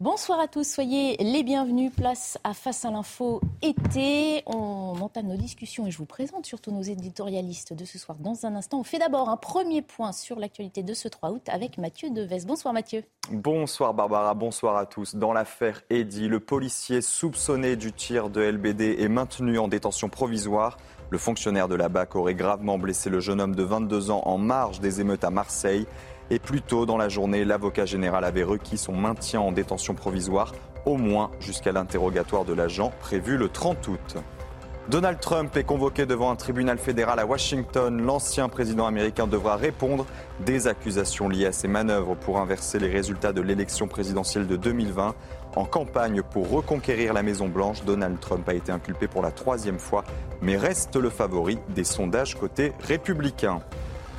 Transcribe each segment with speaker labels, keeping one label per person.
Speaker 1: Bonsoir à tous, soyez les bienvenus. Place à Face à l'info été. On entame nos discussions et je vous présente surtout nos éditorialistes de ce soir dans un instant. On fait d'abord un premier point sur l'actualité de ce 3 août avec Mathieu Deves. Bonsoir Mathieu.
Speaker 2: Bonsoir Barbara, bonsoir à tous. Dans l'affaire Eddy, le policier soupçonné du tir de LBD est maintenu en détention provisoire. Le fonctionnaire de la BAC aurait gravement blessé le jeune homme de 22 ans en marge des émeutes à Marseille. Et plus tôt dans la journée, l'avocat général avait requis son maintien en détention provisoire, au moins jusqu'à l'interrogatoire de l'agent prévu le 30 août. Donald Trump est convoqué devant un tribunal fédéral à Washington. L'ancien président américain devra répondre des accusations liées à ses manœuvres pour inverser les résultats de l'élection présidentielle de 2020. En campagne pour reconquérir la Maison-Blanche, Donald Trump a été inculpé pour la troisième fois, mais reste le favori des sondages côté républicain.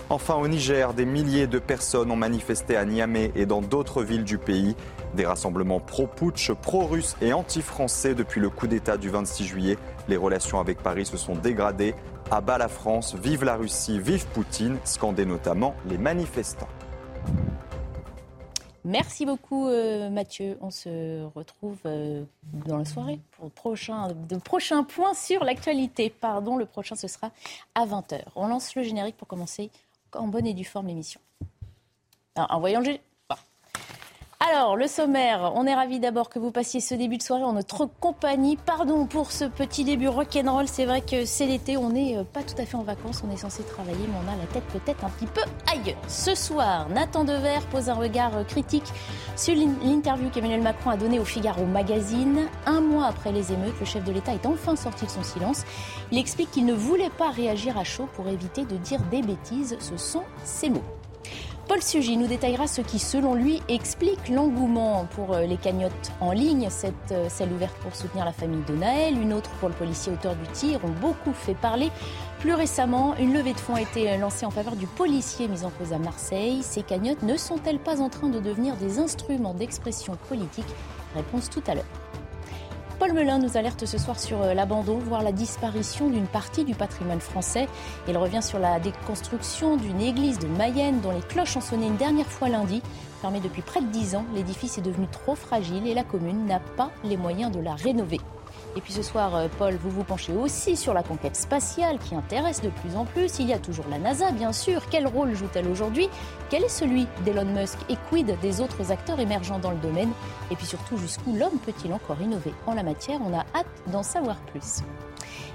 Speaker 2: Enfin, au Niger, des milliers de personnes ont manifesté à Niamey et dans d'autres villes du pays. Des rassemblements pro-putsch, pro-russes et anti-français depuis le coup d'État du 26 juillet. Les relations avec Paris se sont dégradées. À la France, vive la Russie, vive Poutine, scandaient notamment les manifestants.
Speaker 1: Merci beaucoup euh, Mathieu. On se retrouve euh, dans la soirée pour le prochain, de prochains points sur l'actualité. Pardon, le prochain ce sera à 20h. On lance le générique pour commencer en bonne et due forme l'émission. En voyant le alors, le sommaire, on est ravis d'abord que vous passiez ce début de soirée en notre compagnie. Pardon pour ce petit début rock'n'roll, c'est vrai que c'est l'été, on n'est euh, pas tout à fait en vacances, on est censé travailler, mais on a la tête peut-être un petit peu ailleurs. Ce soir, Nathan Dever pose un regard euh, critique sur l'interview qu'Emmanuel Macron a donnée au Figaro Magazine. Un mois après les émeutes, le chef de l'État est enfin sorti de son silence. Il explique qu'il ne voulait pas réagir à chaud pour éviter de dire des bêtises, ce sont ses mots. Paul Sugy nous détaillera ce qui, selon lui, explique l'engouement pour euh, les cagnottes en ligne. Cette, euh, celle ouverte pour soutenir la famille de Naël, une autre pour le policier auteur du tir, ont beaucoup fait parler. Plus récemment, une levée de fonds a été lancée en faveur du policier mis en cause à Marseille. Ces cagnottes ne sont-elles pas en train de devenir des instruments d'expression politique? Réponse tout à l'heure. Paul Melun nous alerte ce soir sur euh, l'abandon, voire la disparition d'une partie du patrimoine français. Il revient sur la déconstruction d'une église de Mayenne dont les cloches ont sonné une dernière fois lundi. Fermé depuis près de dix ans, l'édifice est devenu trop fragile et la commune n'a pas les moyens de la rénover. Et puis ce soir, euh, Paul, vous vous penchez aussi sur la conquête spatiale qui intéresse de plus en plus. Il y a toujours la NASA, bien sûr. Quel rôle joue-t-elle aujourd'hui? Quel est celui d'Elon Musk et quid des autres acteurs émergents dans le domaine? Et puis surtout, jusqu'où l'homme peut-il encore innover? En la matière On a hâte d'en savoir plus.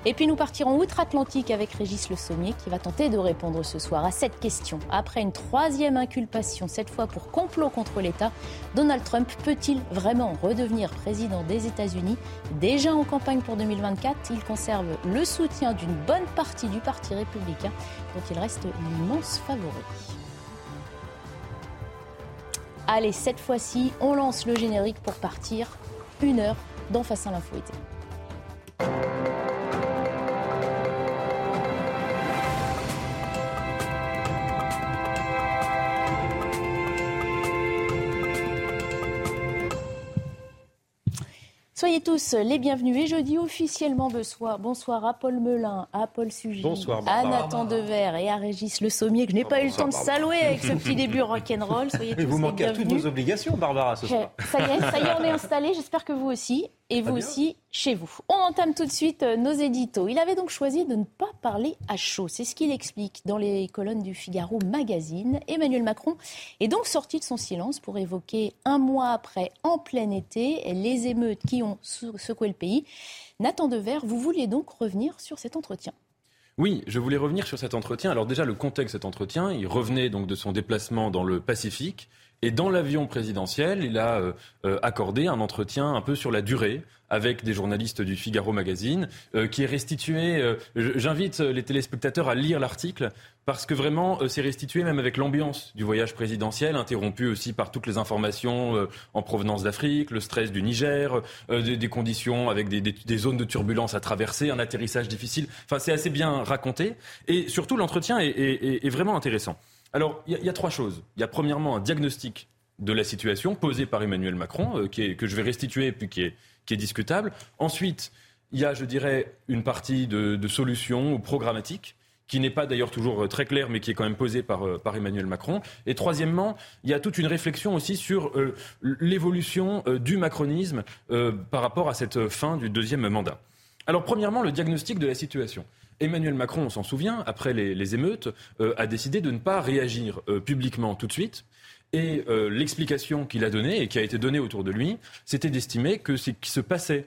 Speaker 1: Et puis nous partirons outre-Atlantique avec Régis Le Sommier qui va tenter de répondre ce soir à cette question. Après une troisième inculpation, cette fois pour complot contre l'État, Donald Trump peut-il vraiment redevenir président des États-Unis? Déjà en campagne pour 2024, il conserve le soutien d'une bonne partie du Parti républicain dont il reste l'immense favori. Allez, cette fois-ci, on lance le générique pour partir une heure dans Face à l'info été. Soyez tous les bienvenus et je dis officiellement bonsoir, bonsoir à Paul Melun, à Paul Sugy, à Nathan Dever et à Régis Le Sommier que je n'ai pas eu le temps de saluer avec ce petit début rock'n'roll.
Speaker 3: Soyez tous vous manquez à toutes vos obligations, Barbara, ce soir.
Speaker 1: Ça y est, ça y est, on est installé. J'espère que vous aussi et vous aussi chez vous. On entame tout de suite euh, nos éditos. Il avait donc choisi de ne pas parler à chaud. C'est ce qu'il explique dans les colonnes du Figaro Magazine. Emmanuel Macron est donc sorti de son silence pour évoquer un mois après, en plein été, les émeutes qui ont secoué le pays. Nathan Dever, vous vouliez donc revenir sur cet entretien?
Speaker 4: Oui, je voulais revenir sur cet entretien. Alors déjà, le contexte de cet entretien, il revenait donc de son déplacement dans le Pacifique. Et dans l'avion présidentiel, il a euh, euh, accordé un entretien un peu sur la durée avec des journalistes du Figaro Magazine, euh, qui est restitué. J'invite les téléspectateurs à lire l'article parce que vraiment, c'est restitué même avec l'ambiance du voyage présidentiel, interrompu aussi par toutes les informations en provenance d'Afrique, le stress du Niger, des, conditions avec des, des, zones de turbulence à traverser, un atterrissage difficile. Enfin, c'est assez bien raconté. Et surtout, l'entretien est, est, est vraiment intéressant. Alors, il y, a trois choses. Il y a premièrement un diagnostic de la situation posé par Emmanuel Macron, euh, que je vais restituer, puis qui est, discutable. Ensuite, il y a, je dirais, une partie de, de solutions ou programmatiques qui n'est pas d'ailleurs toujours très clair, mais qui est quand même posé par, par Emmanuel Macron. Et troisièmement, il y a toute une réflexion aussi sur l'évolution du macronisme par rapport à cette fin du deuxième mandat. Alors, premièrement, le diagnostic de la situation. Emmanuel Macron, on s'en souvient, après les, émeutes, a décidé de ne pas réagir publiquement tout de suite et euh, l'explication qu'il a donnée et qui a été donnée autour de lui, c'était d'estimer que ce qui se passait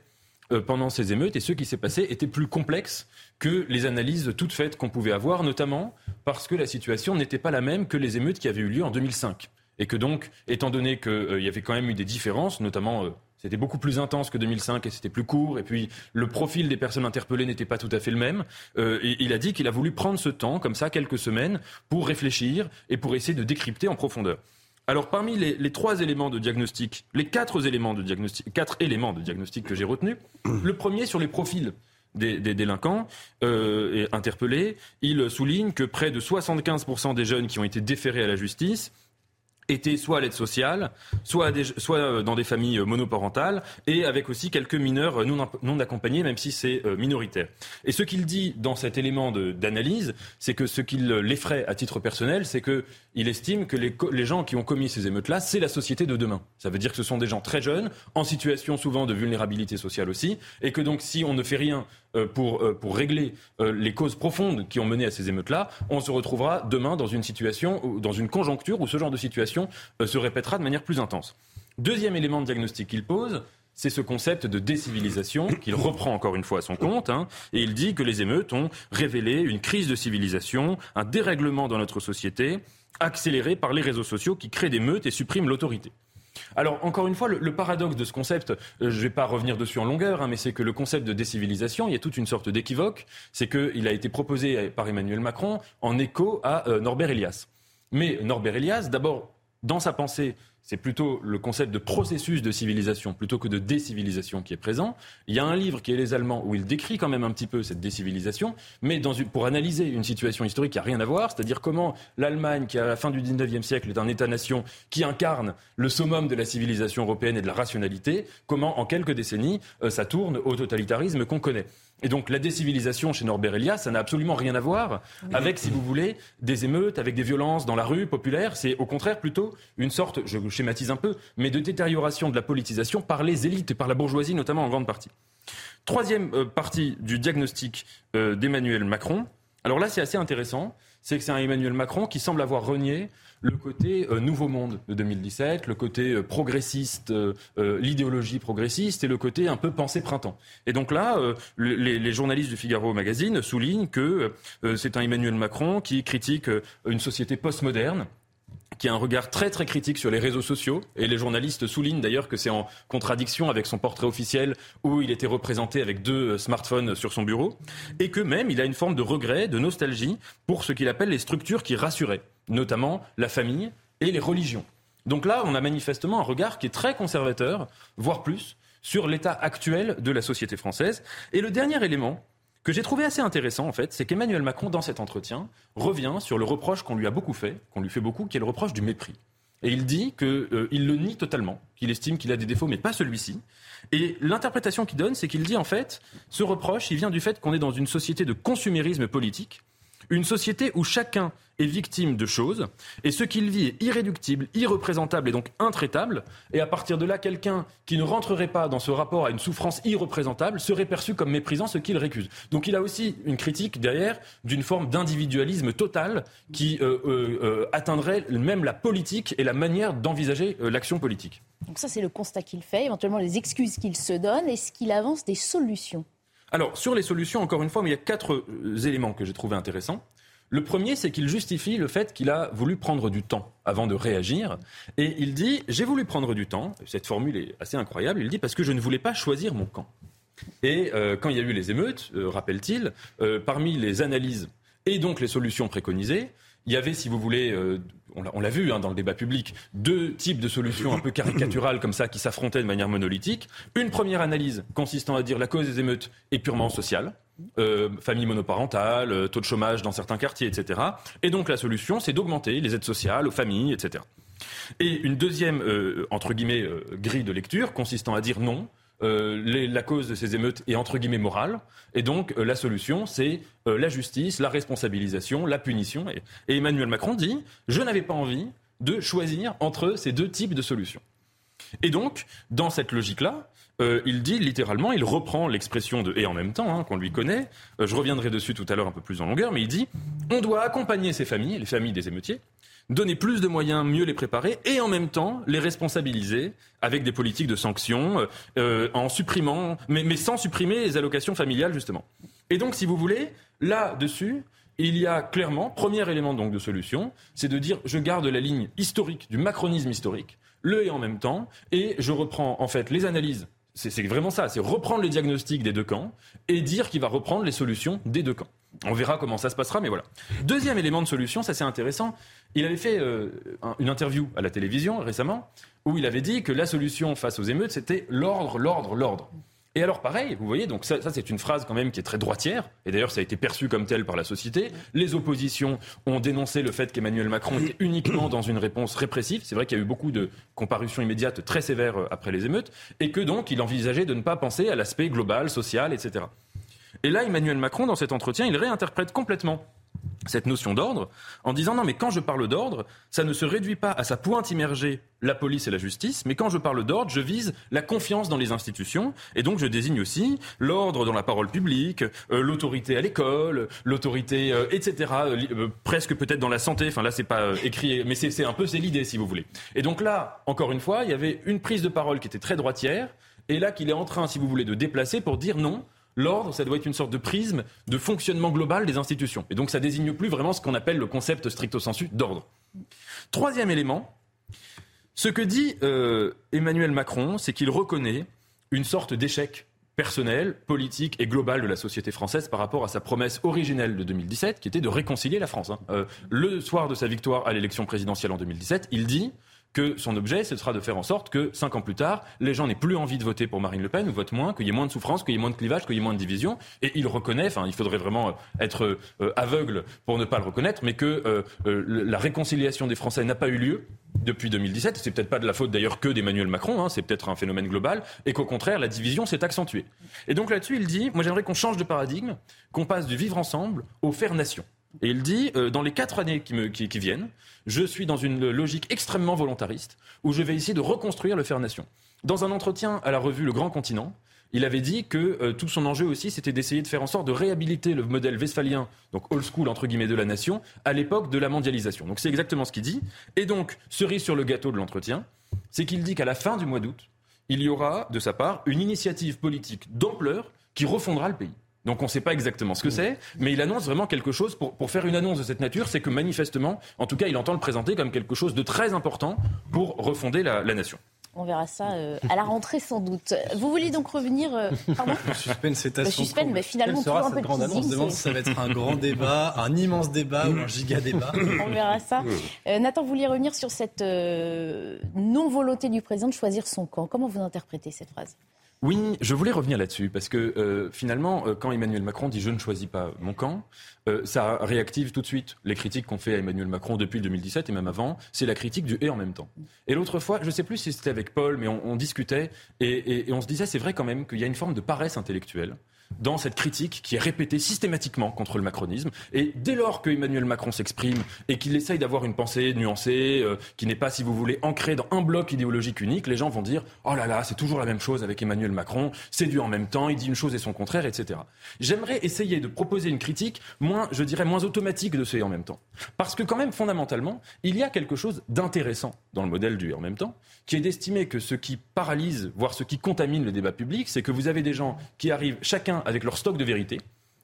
Speaker 4: euh, pendant ces émeutes et ce qui s'est passé était plus complexe que les analyses toutes faites qu'on pouvait avoir, notamment parce que la situation n'était pas la même que les émeutes qui avaient eu lieu en 2005. Et que donc, étant donné qu'il euh, y avait quand même eu des différences, notamment c'était beaucoup plus intense que 2005 et c'était plus court. Et puis le profil des personnes interpellées n'était pas tout à fait le même. et il a dit qu'il a voulu prendre ce temps, comme ça, quelques semaines, pour réfléchir et pour essayer de décrypter en profondeur. Alors parmi les, trois éléments de diagnostic, les quatre éléments de diagnostic, quatre éléments de diagnostic que j'ai retenus, le premier sur les profils des, délinquants euh, interpellés, il souligne que près de 75% des jeunes qui ont été déférés à la justice étaient soit à l'aide sociale, soit, euh, dans des familles euh, monoparentales, et avec aussi quelques mineurs euh, non, accompagnés, même si c'est minoritaire. Et ce qu'il dit dans cet élément d'analyse, c'est que ce qui l'effraie à titre personnel, c'est qu'il estime que les, les, gens qui ont commis ces émeutes-là, c'est la société de demain. Ça veut dire que ce sont des gens très jeunes, en situation souvent de vulnérabilité sociale aussi, et que donc si on ne fait rien pour, euh, pour régler euh, les causes profondes qui ont mené à ces émeutes-là, on se retrouvera demain dans une situation, dans une conjoncture où ce genre de situation se répétera de manière plus intense. Deuxième élément de diagnostic qu'il pose, c'est ce concept de décivilisation qu'il reprend encore une fois à son compte, hein, et il dit que les émeutes ont révélé une crise de civilisation, un dérèglement dans notre société, accéléré par les réseaux sociaux qui créent des meutes et suppriment l'autorité. Alors, encore une fois, le, paradoxe de ce concept, euh, je ne vais pas revenir dessus en longueur, hein, mais c'est que le concept de décivilisation, il y a toute une sorte d'équivoque. C'est qu'il a été proposé par Emmanuel Macron en écho à euh, Norbert Elias. Mais Norbert Elias, d'abord, dans sa pensée, c'est plutôt le concept de processus de civilisation plutôt que de décivilisation qui est présent. Il y a un livre qui est Les Allemands où il décrit quand même un petit peu cette décivilisation, mais pour analyser une situation historique qui n'a rien à voir, c'est-à-dire comment l'Allemagne, qui à la fin du 19e siècle est un État-nation qui incarne le summum de la civilisation européenne et de la rationalité, comment en quelques décennies euh, ça tourne au totalitarisme qu'on connaît. Et donc la décivilisation chez Norbert Elias, ça n'a absolument rien à voir avec, si vous voulez, des émeutes, avec des violences dans la rue populaire. C'est au contraire plutôt une sorte, je schématise un peu, mais de détérioration de la politisation par les élites et par la bourgeoisie, notamment en grande partie. Troisième euh, partie du diagnostic euh, d'Emmanuel Macron. Alors là, c'est assez intéressant. C'est que c'est un Emmanuel Macron qui semble avoir renié le côté euh, Nouveau Monde de 2017, le côté euh, progressiste, euh, l'idéologie progressiste et le côté un peu pensée printemps. Et donc là, les, les, journalistes du Figaro Magazine soulignent que c'est un Emmanuel Macron qui critique une société postmoderne qui a un regard très très critique sur les réseaux sociaux. Et les journalistes soulignent d'ailleurs que c'est en contradiction avec son portrait officiel où il était représenté avec deux smartphones sur son bureau. Et que même il a une forme de regret, de nostalgie pour ce qu'il appelle les structures qui rassuraient, notamment la famille et les religions. Donc là, on a manifestement un regard qui est très conservateur, voire plus, sur l'état actuel de la société française. Et le dernier élément, que j'ai trouvé assez intéressant, en fait, c'est qu'Emmanuel Macron, dans cet entretien, revient sur le reproche qu'on lui a beaucoup fait, qu'on lui fait beaucoup, qui est le reproche du mépris. Et il dit qu'il euh, le nie totalement, qu'il estime qu'il a des défauts, mais pas celui-ci. Et l'interprétation qu'il donne, c'est qu'il dit en fait, ce reproche, il vient du fait qu'on est dans une société de consumérisme politique, une société où chacun est victime de choses, et ce qu'il vit est irréductible, irreprésentable et donc intraitable, et à partir de là, quelqu'un qui ne rentrerait pas dans ce rapport à une souffrance irreprésentable serait perçu comme méprisant ce qu'il récuse. Donc il a aussi une critique derrière d'une forme d'individualisme total qui euh, euh, euh, atteindrait même la politique et la manière d'envisager l'action politique.
Speaker 1: Donc ça, c'est le constat qu'il fait, éventuellement les excuses qu'il se donne, est-ce qu'il avance des solutions
Speaker 4: alors, sur les solutions, encore une fois, il y a quatre éléments que j'ai trouvé intéressants. Le premier, c'est qu'il justifie le fait qu'il a voulu prendre du temps avant de réagir. Et il dit J'ai voulu prendre du temps. Cette formule est assez incroyable. Il dit Parce que je ne voulais pas choisir mon camp. Et euh, quand il y a eu les émeutes, euh, rappelle-t-il, euh, parmi les analyses et donc les solutions préconisées, il y avait, si vous voulez, on l'a vu hein, dans le débat public, deux types de solutions un peu caricaturales comme ça qui s'affrontaient de manière monolithique. Une première analyse consistant à dire la cause des émeutes est purement sociale. Euh, famille monoparentale, euh, taux de chômage dans certains quartiers, etc. Et donc la solution, c'est d'augmenter les aides sociales aux familles, etc. Et une deuxième, euh, entre guillemets, grille de lecture consistant à dire non, la cause de ces émeutes est entre guillemets morale. Et donc, la solution, c'est la justice, la responsabilisation, la punition. et Emmanuel Macron dit, je n'avais pas envie de choisir entre ces deux types de solutions. Et donc, dans cette logique-là, euh, il dit littéralement, il reprend l'expression de et en même temps, hein, qu'on lui connaît. Euh, je reviendrai dessus tout à l'heure un peu plus en longueur, mais il dit on doit accompagner ces familles, les familles des émeutiers, donner plus de moyens, mieux les préparer, et en même temps les responsabiliser avec des politiques de sanctions, euh, en supprimant, mais, mais sans supprimer les allocations familiales justement. Et donc, si vous voulez, là-dessus, il y a clairement, premier élément donc de solution, c'est de dire je garde la ligne historique du macronisme historique, le et en même temps, et je reprends en fait les analyses. C'est vraiment ça, c'est reprendre les diagnostics des deux camps et dire qu'il va reprendre les solutions des deux camps. On verra comment ça se passera, mais voilà. Deuxième élément de solution, ça c'est intéressant. Il avait fait euh, une interview à la télévision récemment où il avait dit que la solution face aux émeutes, c'était l'ordre, l'ordre, l'ordre. Et alors pareil, vous voyez, donc ça, c'est une phrase quand même qui est très droitière, et d'ailleurs ça a été perçu comme tel par la société. Les oppositions ont dénoncé le fait qu'Emmanuel Macron était uniquement dans une réponse répressive. C'est vrai qu'il y a eu beaucoup de comparutions immédiates très sévères euh, après les émeutes, et que donc il envisageait de ne pas penser à l'aspect global, social, etc. Et là, Emmanuel Macron, dans cet entretien, il réinterprète complètement cette notion d'ordre en disant non mais quand je parle d'ordre, ça ne se réduit pas à sa pointe immergée la police et la justice, mais quand je parle d'ordre, je vise la confiance dans les institutions et donc je désigne aussi l'ordre dans la parole publique, euh, l'autorité à l'école, l'autorité euh, etc. Euh, presque peut-être dans la santé. Enfin là c'est pas écrit, mais c'est un peu c'est l'idée si vous voulez. Et donc là encore une fois, il y avait une prise de parole qui était très droitière et là qu'il est en train si vous voulez de déplacer pour dire non L'ordre, ça doit être une sorte de prisme de fonctionnement global des institutions. Et donc ça désigne plus vraiment ce qu'on appelle le concept stricto sensu d'ordre. Troisième élément, ce que dit euh, Emmanuel Macron, c'est qu'il reconnaît une sorte d'échec personnel, politique et global de la société française par rapport à sa promesse originelle de 2017, qui était de réconcilier la France. Hein. Euh, le soir de sa victoire à l'élection présidentielle en 2017, il dit que son objet, ce sera de faire en sorte que, cinq ans plus tard, les gens n'aient plus envie de voter pour Marine Le Pen ou votent moins, qu'il y ait moins de souffrance, qu'il y ait moins de clivage, qu'il y ait moins de division. Et il reconnaît, enfin, il faudrait vraiment euh, être euh, aveugle pour ne pas le reconnaître, mais que euh, la réconciliation des Français n'a pas eu lieu depuis 2017. C'est peut-être pas de la faute d'ailleurs que d'Emmanuel Macron, hein, c'est peut-être un phénomène global, et qu'au contraire, la division s'est accentuée. Et donc là-dessus, il dit, moi j'aimerais qu'on change de paradigme, qu'on passe du vivre ensemble au faire nation. Et il dit, euh, dans les quatre années qui, me, qui, viennent, je suis dans une logique extrêmement volontariste, où je vais essayer de reconstruire le Faire-Nation. Dans un entretien à la revue Le Grand Continent, il avait dit que euh, tout son enjeu aussi, c'était d'essayer de faire en sorte de réhabiliter le modèle westphalien, donc old school entre guillemets de la nation, à l'époque de la mondialisation. Donc c'est exactement ce qu'il dit. Et donc, cerise sur le gâteau de l'entretien, c'est qu'il dit qu'à la fin du mois d'août, il y aura, de sa part, une initiative politique d'ampleur qui refondra le pays. Donc on ne sait pas exactement ce que c'est, mais il annonce vraiment quelque chose. Pour, pour faire une annonce de cette nature, c'est que manifestement, en tout cas, il entend le présenter comme quelque chose de très important pour refonder la, nation.
Speaker 1: On verra ça euh, à la rentrée sans doute. Vous voulez donc revenir euh,
Speaker 3: pardon Le suspense, c'est
Speaker 1: Le suspense, mais finalement,
Speaker 3: sera cette grande annonce demande si ça va être un grand débat, un immense débat ou un giga débat.
Speaker 1: On verra ça. Euh, Nathan, vous voulez revenir sur cette non-volonté du président de choisir son camp. Comment vous interprétez cette phrase?
Speaker 4: Oui, je voulais revenir là-dessus parce que euh, finalement, euh, quand Emmanuel Macron dit je ne choisis pas mon camp, euh, ça réactive tout de suite les critiques qu'on fait à Emmanuel Macron depuis le 2017 et même avant. C'est la critique du et en même temps. Et l'autre fois, je ne sais plus si c'était avec Paul, mais on, discutait et, et on se disait c'est vrai quand même qu'il y a une forme de paresse intellectuelle dans cette critique qui est répétée systématiquement contre le macronisme. Et dès lors que Emmanuel Macron s'exprime et qu'il essaye d'avoir une pensée nuancée, euh, qui n'est pas, si vous voulez, ancrée dans un bloc idéologique unique, les gens vont dire Oh là là, c'est toujours la même chose avec Emmanuel Macron, c'est du en même temps, il dit une chose et son contraire, etc. J'aimerais essayer de proposer une critique moins, je dirais, moins automatique de ce et en même temps. Parce que, quand même, fondamentalement, il y a quelque chose d'intéressant dans le modèle du et en même temps, qui est d'estimer que ce qui paralyse, voire ce qui contamine le débat public, c'est que vous avez des gens qui arrivent chacun avec leur stock de vérité,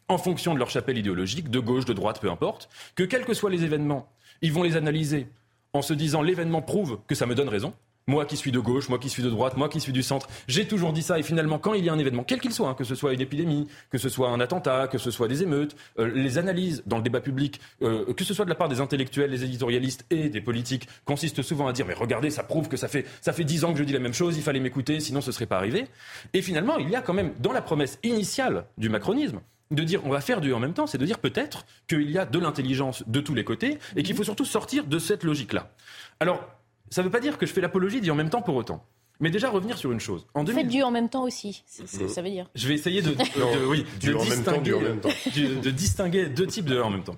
Speaker 4: en fonction de leur chapelle idéologique, de gauche, de droite, peu importe, que quels que soient les événements, ils vont les analyser en se disant l'événement prouve que ça me donne raison, moi qui suis de gauche, moi qui suis de droite, moi qui suis du centre, j'ai toujours dit ça. Et finalement, quand il y a un événement, quel qu'il soit, hein, que ce soit une épidémie, que ce soit un attentat, que ce soit des émeutes, euh, les analyses dans le débat public, euh, que ce soit de la part des intellectuels, des éditorialistes et des politiques, consistent souvent à dire mais regardez, ça prouve que ça fait ça fait dix ans que je dis la même chose, il fallait m'écouter, sinon ce serait pas arrivé. Et finalement, il y a quand même dans la promesse initiale du macronisme de dire on va faire du en même temps, c'est de dire peut-être qu'il y a de l'intelligence de tous les côtés et qu'il faut surtout sortir de cette logique-là. Alors, ça ne veut pas dire que je fais l'apologie dit en même temps pour autant. Mais déjà revenir sur une chose.
Speaker 1: En 2000... Faites du en même temps aussi, ça veut dire.
Speaker 4: Je vais essayer de, oui, de distinguer deux types de en même temps.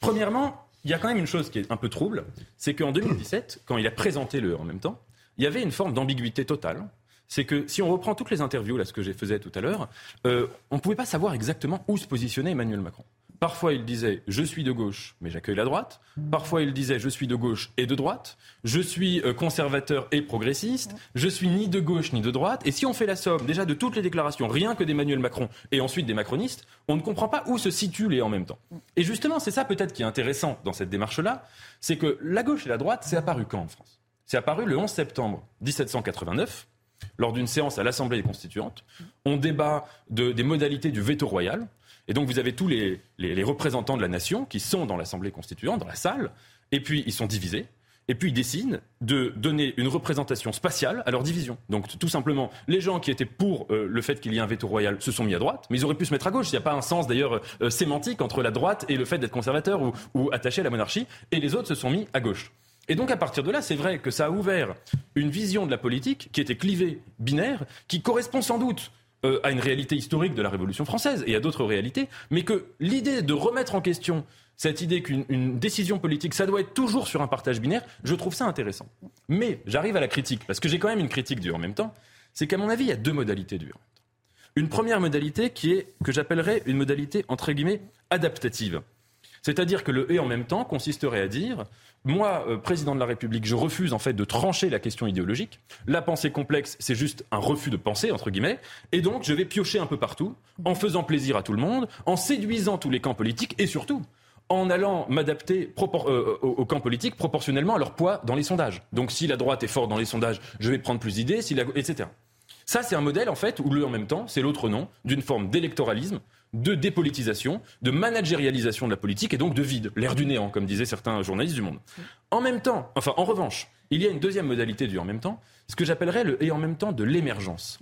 Speaker 4: Premièrement, il y a quand même une chose qui est un peu trouble, c'est qu'en 2017, quand il a présenté le en même temps, il y avait une forme d'ambiguïté totale. C'est que si on reprend toutes les interviews, là, ce que j'ai faisais tout à l'heure, euh, on ne pouvait pas savoir exactement où se positionnait Emmanuel Macron. Parfois, il disait je suis de gauche, mais j'accueille la droite. Parfois, il disait je suis de gauche et de droite. Je suis euh, conservateur et progressiste. Je suis ni de gauche ni de droite. Et si on fait la somme déjà de toutes les déclarations, rien que d'Emmanuel Macron et ensuite des macronistes, on ne comprend pas où se situent les en même temps. Et justement, c'est ça peut-être qui est intéressant dans cette démarche-là, c'est que la gauche et la droite, c'est apparu quand en France? C'est apparu le 11 septembre 1789 lors d'une séance à l'Assemblée constituante. On débat des modalités du veto royal. Et donc vous avez tous les, représentants de la nation qui sont dans l'Assemblée constituante, dans la salle, et puis ils sont divisés. Et puis ils décident de donner une représentation spatiale à leur division. Donc tout simplement, les gens qui étaient pour euh, le fait qu'il y ait un veto royal se sont mis à droite, mais ils auraient pu se mettre à gauche. Il n'y a pas un sens d'ailleurs euh, sémantique entre la droite et le fait d'être conservateur ou, ou attaché à la monarchie. Et les autres se sont mis à gauche. Et donc à partir de là, c'est vrai que ça a ouvert une vision de la politique qui était clivée, binaire, qui correspond sans doute euh, à une réalité historique de la Révolution française et à d'autres réalités, mais que l'idée de remettre en question cette idée qu'une décision politique, ça doit être toujours sur un partage binaire, je trouve ça intéressant. Mais j'arrive à la critique, parce que j'ai quand même une critique du en même temps, c'est qu'à mon avis, il y a deux modalités du Une première modalité qui est, que j'appellerais une modalité, entre guillemets, adaptative. C'est-à-dire que le et en même temps consisterait à dire moi, euh, président de la République, je refuse en fait de trancher la question idéologique. La pensée complexe, c'est juste un refus de penser, entre guillemets. Et donc, je vais piocher un peu partout, en faisant plaisir à tout le monde, en séduisant tous les camps politiques et surtout en allant m'adapter euh, au, camp politique proportionnellement à leur poids dans les sondages. Donc, si la droite est forte dans les sondages, je vais prendre plus d'idées, si etc. Ça, c'est un modèle, en fait, où le en même temps, c'est l'autre nom d'une forme d'électoralisme de dépolitisation, de managérialisation de la politique et donc de vide, l'air du néant, comme disaient certains journalistes du monde. En même temps, enfin en revanche, il y a une deuxième modalité du en même temps, ce que j'appellerais le et en même temps de l'émergence.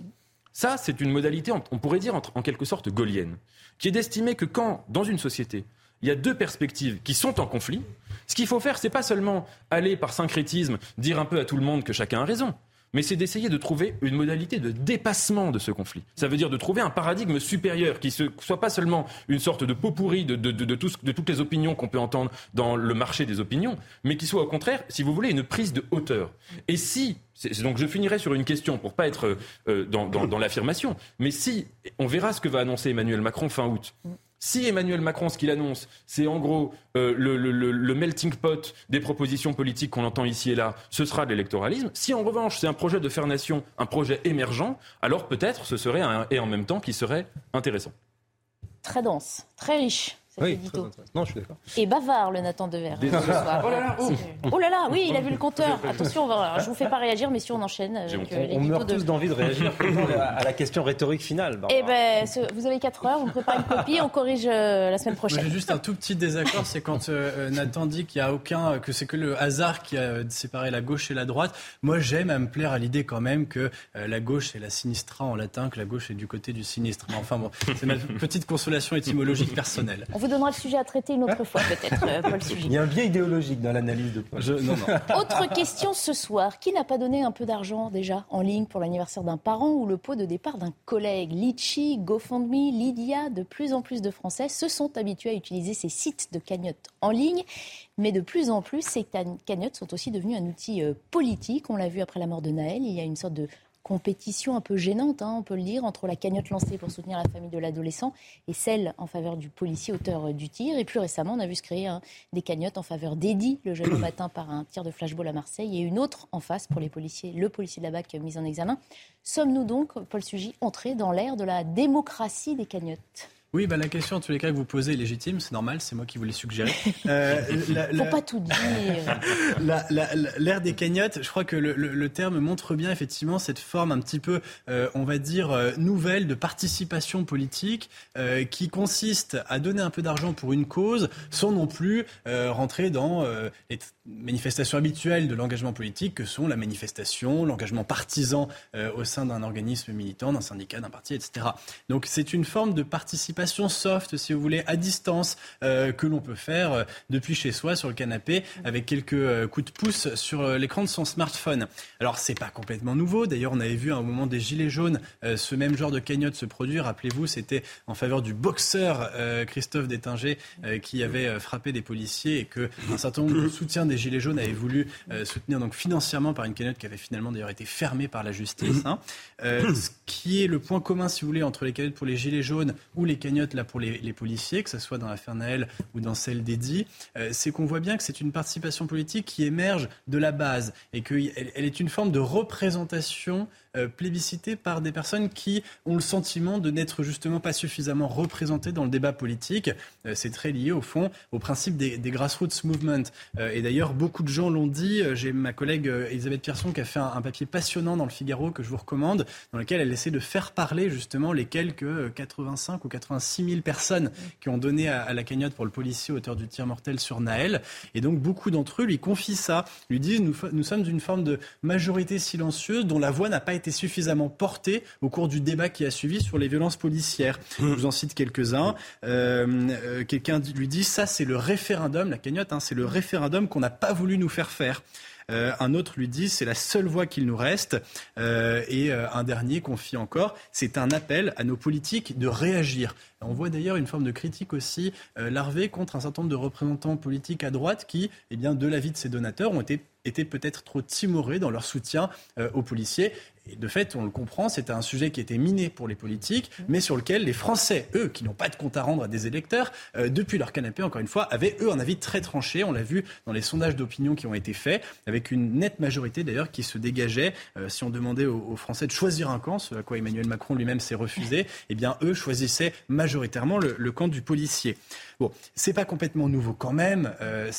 Speaker 4: Ça, c'est une modalité, on pourrait dire en quelque sorte gaulienne, qui est d'estimer que quand, dans une société, il y a deux perspectives qui sont en conflit, ce qu'il faut faire, c'est pas seulement aller par syncrétisme dire un peu à tout le monde que chacun a raison mais c'est d'essayer de trouver une modalité de dépassement de ce conflit. Ça veut dire de trouver un paradigme supérieur qui ne soit pas seulement une sorte de pot pourri de, de, toutes les opinions qu'on peut entendre dans le marché des opinions, mais qui soit au contraire, si vous voulez, une prise de hauteur. Et si donc je finirai sur une question pour pas être euh, dans, dans l'affirmation. Mais si on verra ce que va annoncer Emmanuel Macron fin août, si Emmanuel Macron, ce qu'il annonce, c'est en gros euh, le, melting pot des propositions politiques qu'on entend ici et là, ce sera de l'électoralisme. Si en revanche c'est un projet de faire nation, un projet émergent, alors peut-être ce serait un et en même temps qui serait intéressant.
Speaker 1: Très dense, très riche
Speaker 3: oui, non, je suis d'accord.
Speaker 1: Et bavard, le Nathan Dever. ce soir. Oh là là, oh. oh là là, oui, il a vu le compteur. Attention, je ne vous fais pas réagir, mais si on enchaîne. Avec
Speaker 5: euh, on, meurt tous d'envie de réagir à la question rhétorique finale.
Speaker 1: Eh ben, vous avez 4 heures, vous me préparez une copie, on corrige euh, la semaine prochaine.
Speaker 3: J'ai juste un tout petit désaccord, c'est quand euh, Nathan dit qu'il n'y a aucun, que c'est que le hasard qui a séparé la gauche et la droite. Moi, j'aime à me plaire à l'idée quand même que la gauche est la sinistra en latin, que la gauche est du côté du sinistre. Mais enfin bon, c'est ma petite consolation étymologique personnelle
Speaker 1: donnera le sujet à traiter une autre fois, peut-être, euh, Paul Sujet.
Speaker 5: Il y a un biais idéologique dans l'analyse de Paul.
Speaker 1: Autre question ce soir. Qui n'a pas donné un peu d'argent déjà en ligne pour l'anniversaire d'un parent ou le pot de départ d'un collègue? Litchi, GoFundMe, Lydia, de plus en plus de Français se sont habitués à utiliser ces sites de cagnottes en ligne. Mais de plus en plus, ces cagnottes sont aussi devenues un outil euh, politique. On l'a vu après la mort de Naël. Il y a une sorte de compétition un peu gênante, hein, on peut le dire, entre la cagnotte lancée pour soutenir la famille de l'adolescent et celle en faveur du policier auteur euh, du tir. Et plus récemment, on a vu se créer hein, des cagnottes en faveur d'Eddie, le jeune homme atteint par un tir de flashball à Marseille, et une autre en face pour les policiers, le policier de la BAC mis en examen. Sommes-nous donc, Paul Sugy, entrés dans l'ère de la démocratie des cagnottes?
Speaker 3: Oui, bah, la question, en tous les cas, que vous posez est légitime, c'est normal, c'est moi qui vous l'ai suggéré.
Speaker 1: Euh, Faut pas tout dire.
Speaker 3: L'ère des cagnottes, je crois que le, terme montre bien effectivement cette forme un petit peu, euh, on va dire, euh, nouvelle de participation politique euh, qui consiste à donner un peu d'argent pour une cause sans non plus rentrer dans les manifestations habituelles de l'engagement politique que sont la manifestation, l'engagement partisan au sein d'un organisme militant, d'un syndicat, d'un parti, etc. Donc c'est une forme de participation soft, si vous voulez, à distance, que l'on peut faire depuis chez soi sur le canapé avec quelques coups de pouce sur l'écran de son smartphone. Alors c'est pas complètement nouveau. D'ailleurs, on avait vu à un moment des gilets jaunes ce même genre de cagnotte se produire. Rappelez-vous, c'était en faveur du boxeur Christophe Détinger qui avait frappé des policiers et que un certain nombre de soutiens des gilets jaunes avaient voulu soutenir donc financièrement par une cagnotte qui avait finalement d'ailleurs été fermée par la justice. Hein. Euh, ce qui est le point commun, si vous voulez, entre les cagnottes pour les gilets jaunes ou les cagnottes là pour les, policiers, que ce soit dans l'affaire Naël ou dans celle d'Eddy, euh, c'est qu'on voit bien que c'est une participation politique qui émerge de la base et qu'elle elle est une forme de représentation euh, plébiscité par des personnes qui ont le sentiment de n'être justement pas suffisamment représentées dans le débat politique. Euh, c'est très lié au fond au principe des, grassroots movement. Euh, et d'ailleurs, beaucoup de gens l'ont dit. J'ai ma collègue Elisabeth Pierson qui a fait un, papier passionnant dans le Figaro que je vous recommande, dans lequel elle essaie de faire parler justement les quelques 85 ou 86 000 personnes qui ont donné à, la cagnotte pour le policier auteur du tir mortel sur Naël. Et donc beaucoup d'entre eux lui confient ça, lui disent nous, nous sommes une forme de majorité silencieuse dont la voix n'a pas été été suffisamment porté au cours du débat qui a suivi sur les violences policières. Je vous en cite quelques-uns. Euh, euh, quelqu'un lui dit ça, c'est le référendum, la cagnotte, hein, c'est le référendum qu'on n'a pas voulu nous faire faire. Euh, un autre lui dit c'est la seule voie qu'il nous reste. et un dernier confie encore c'est un appel à nos politiques de réagir. On voit d'ailleurs une forme de critique aussi larvée contre un certain nombre de représentants politiques à droite qui, eh bien, de l'avis de ces donateurs, ont été étaient peut-être trop timorés dans leur soutien aux policiers de fait, on le comprend, c'était un sujet qui était miné pour les politiques, mais sur lequel les Français, eux, qui n'ont pas de compte à rendre à des électeurs, euh, depuis leur canapé, encore une fois, avaient, eux, un avis très tranché. On l'a vu dans les sondages d'opinion qui ont été faits, avec une nette majorité d'ailleurs qui se dégageait. Euh, si on demandait aux, Français de choisir un camp, ce à quoi Emmanuel Macron lui-même s'est refusé, eh bien, eux choisissaient majoritairement le, camp du policier. Bon, c'est pas complètement nouveau quand même. Euh,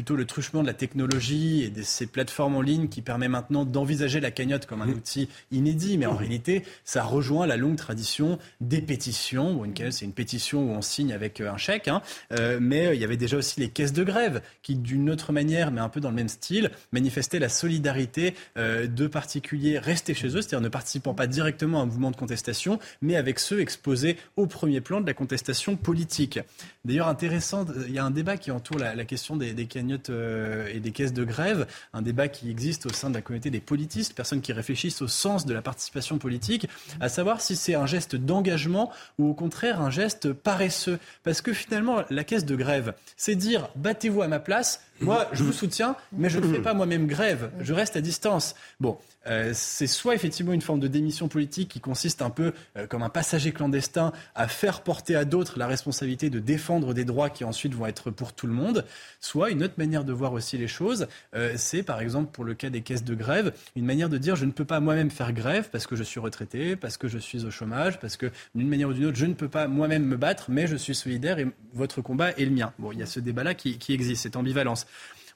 Speaker 3: plutôt le truchement de la technologie et de ces plateformes en ligne qui permet maintenant d'envisager la cagnotte comme un mmh. outil inédit, mais en réalité, ça rejoint la longue tradition des pétitions. Bon, une c'est une pétition où on signe avec euh, un chèque, hein. euh, mais euh, il y avait déjà aussi les caisses de grève qui, d'une autre manière, mais un peu dans le même style, manifestaient la solidarité de particuliers restés chez eux, c'est-à-dire ne participant pas directement à un mouvement de contestation, mais avec ceux exposés au premier plan de la contestation politique. D'ailleurs, intéressant, il y a un débat qui entoure la, question des, des cagnottes et des caisses de grève, un débat qui existe au sein de la communauté des politistes, personnes qui réfléchissent au sens de la participation politique, à savoir si c'est un geste d'engagement ou au contraire un geste paresseux. Parce que finalement, la caisse de grève, c'est dire battez-vous à ma place, moi je vous soutiens, mais je ne fais pas moi-même grève, je reste à distance. Bon, euh, c'est soit effectivement une forme de démission politique qui consiste un peu euh, comme un passager clandestin à faire porter à d'autres la responsabilité de défendre des droits qui ensuite vont être pour tout le monde, soit une autre manière de voir aussi les choses, euh, c'est par exemple pour le cas des caisses de grève, une manière de dire je ne peux pas moi-même faire grève parce que je suis retraité, parce que je suis au chômage, parce que d'une manière ou d'une autre je ne peux pas moi-même me battre, mais je suis solidaire et votre combat est le mien. Bon, il y a ce débat-là qui, qui existe, cette ambivalence.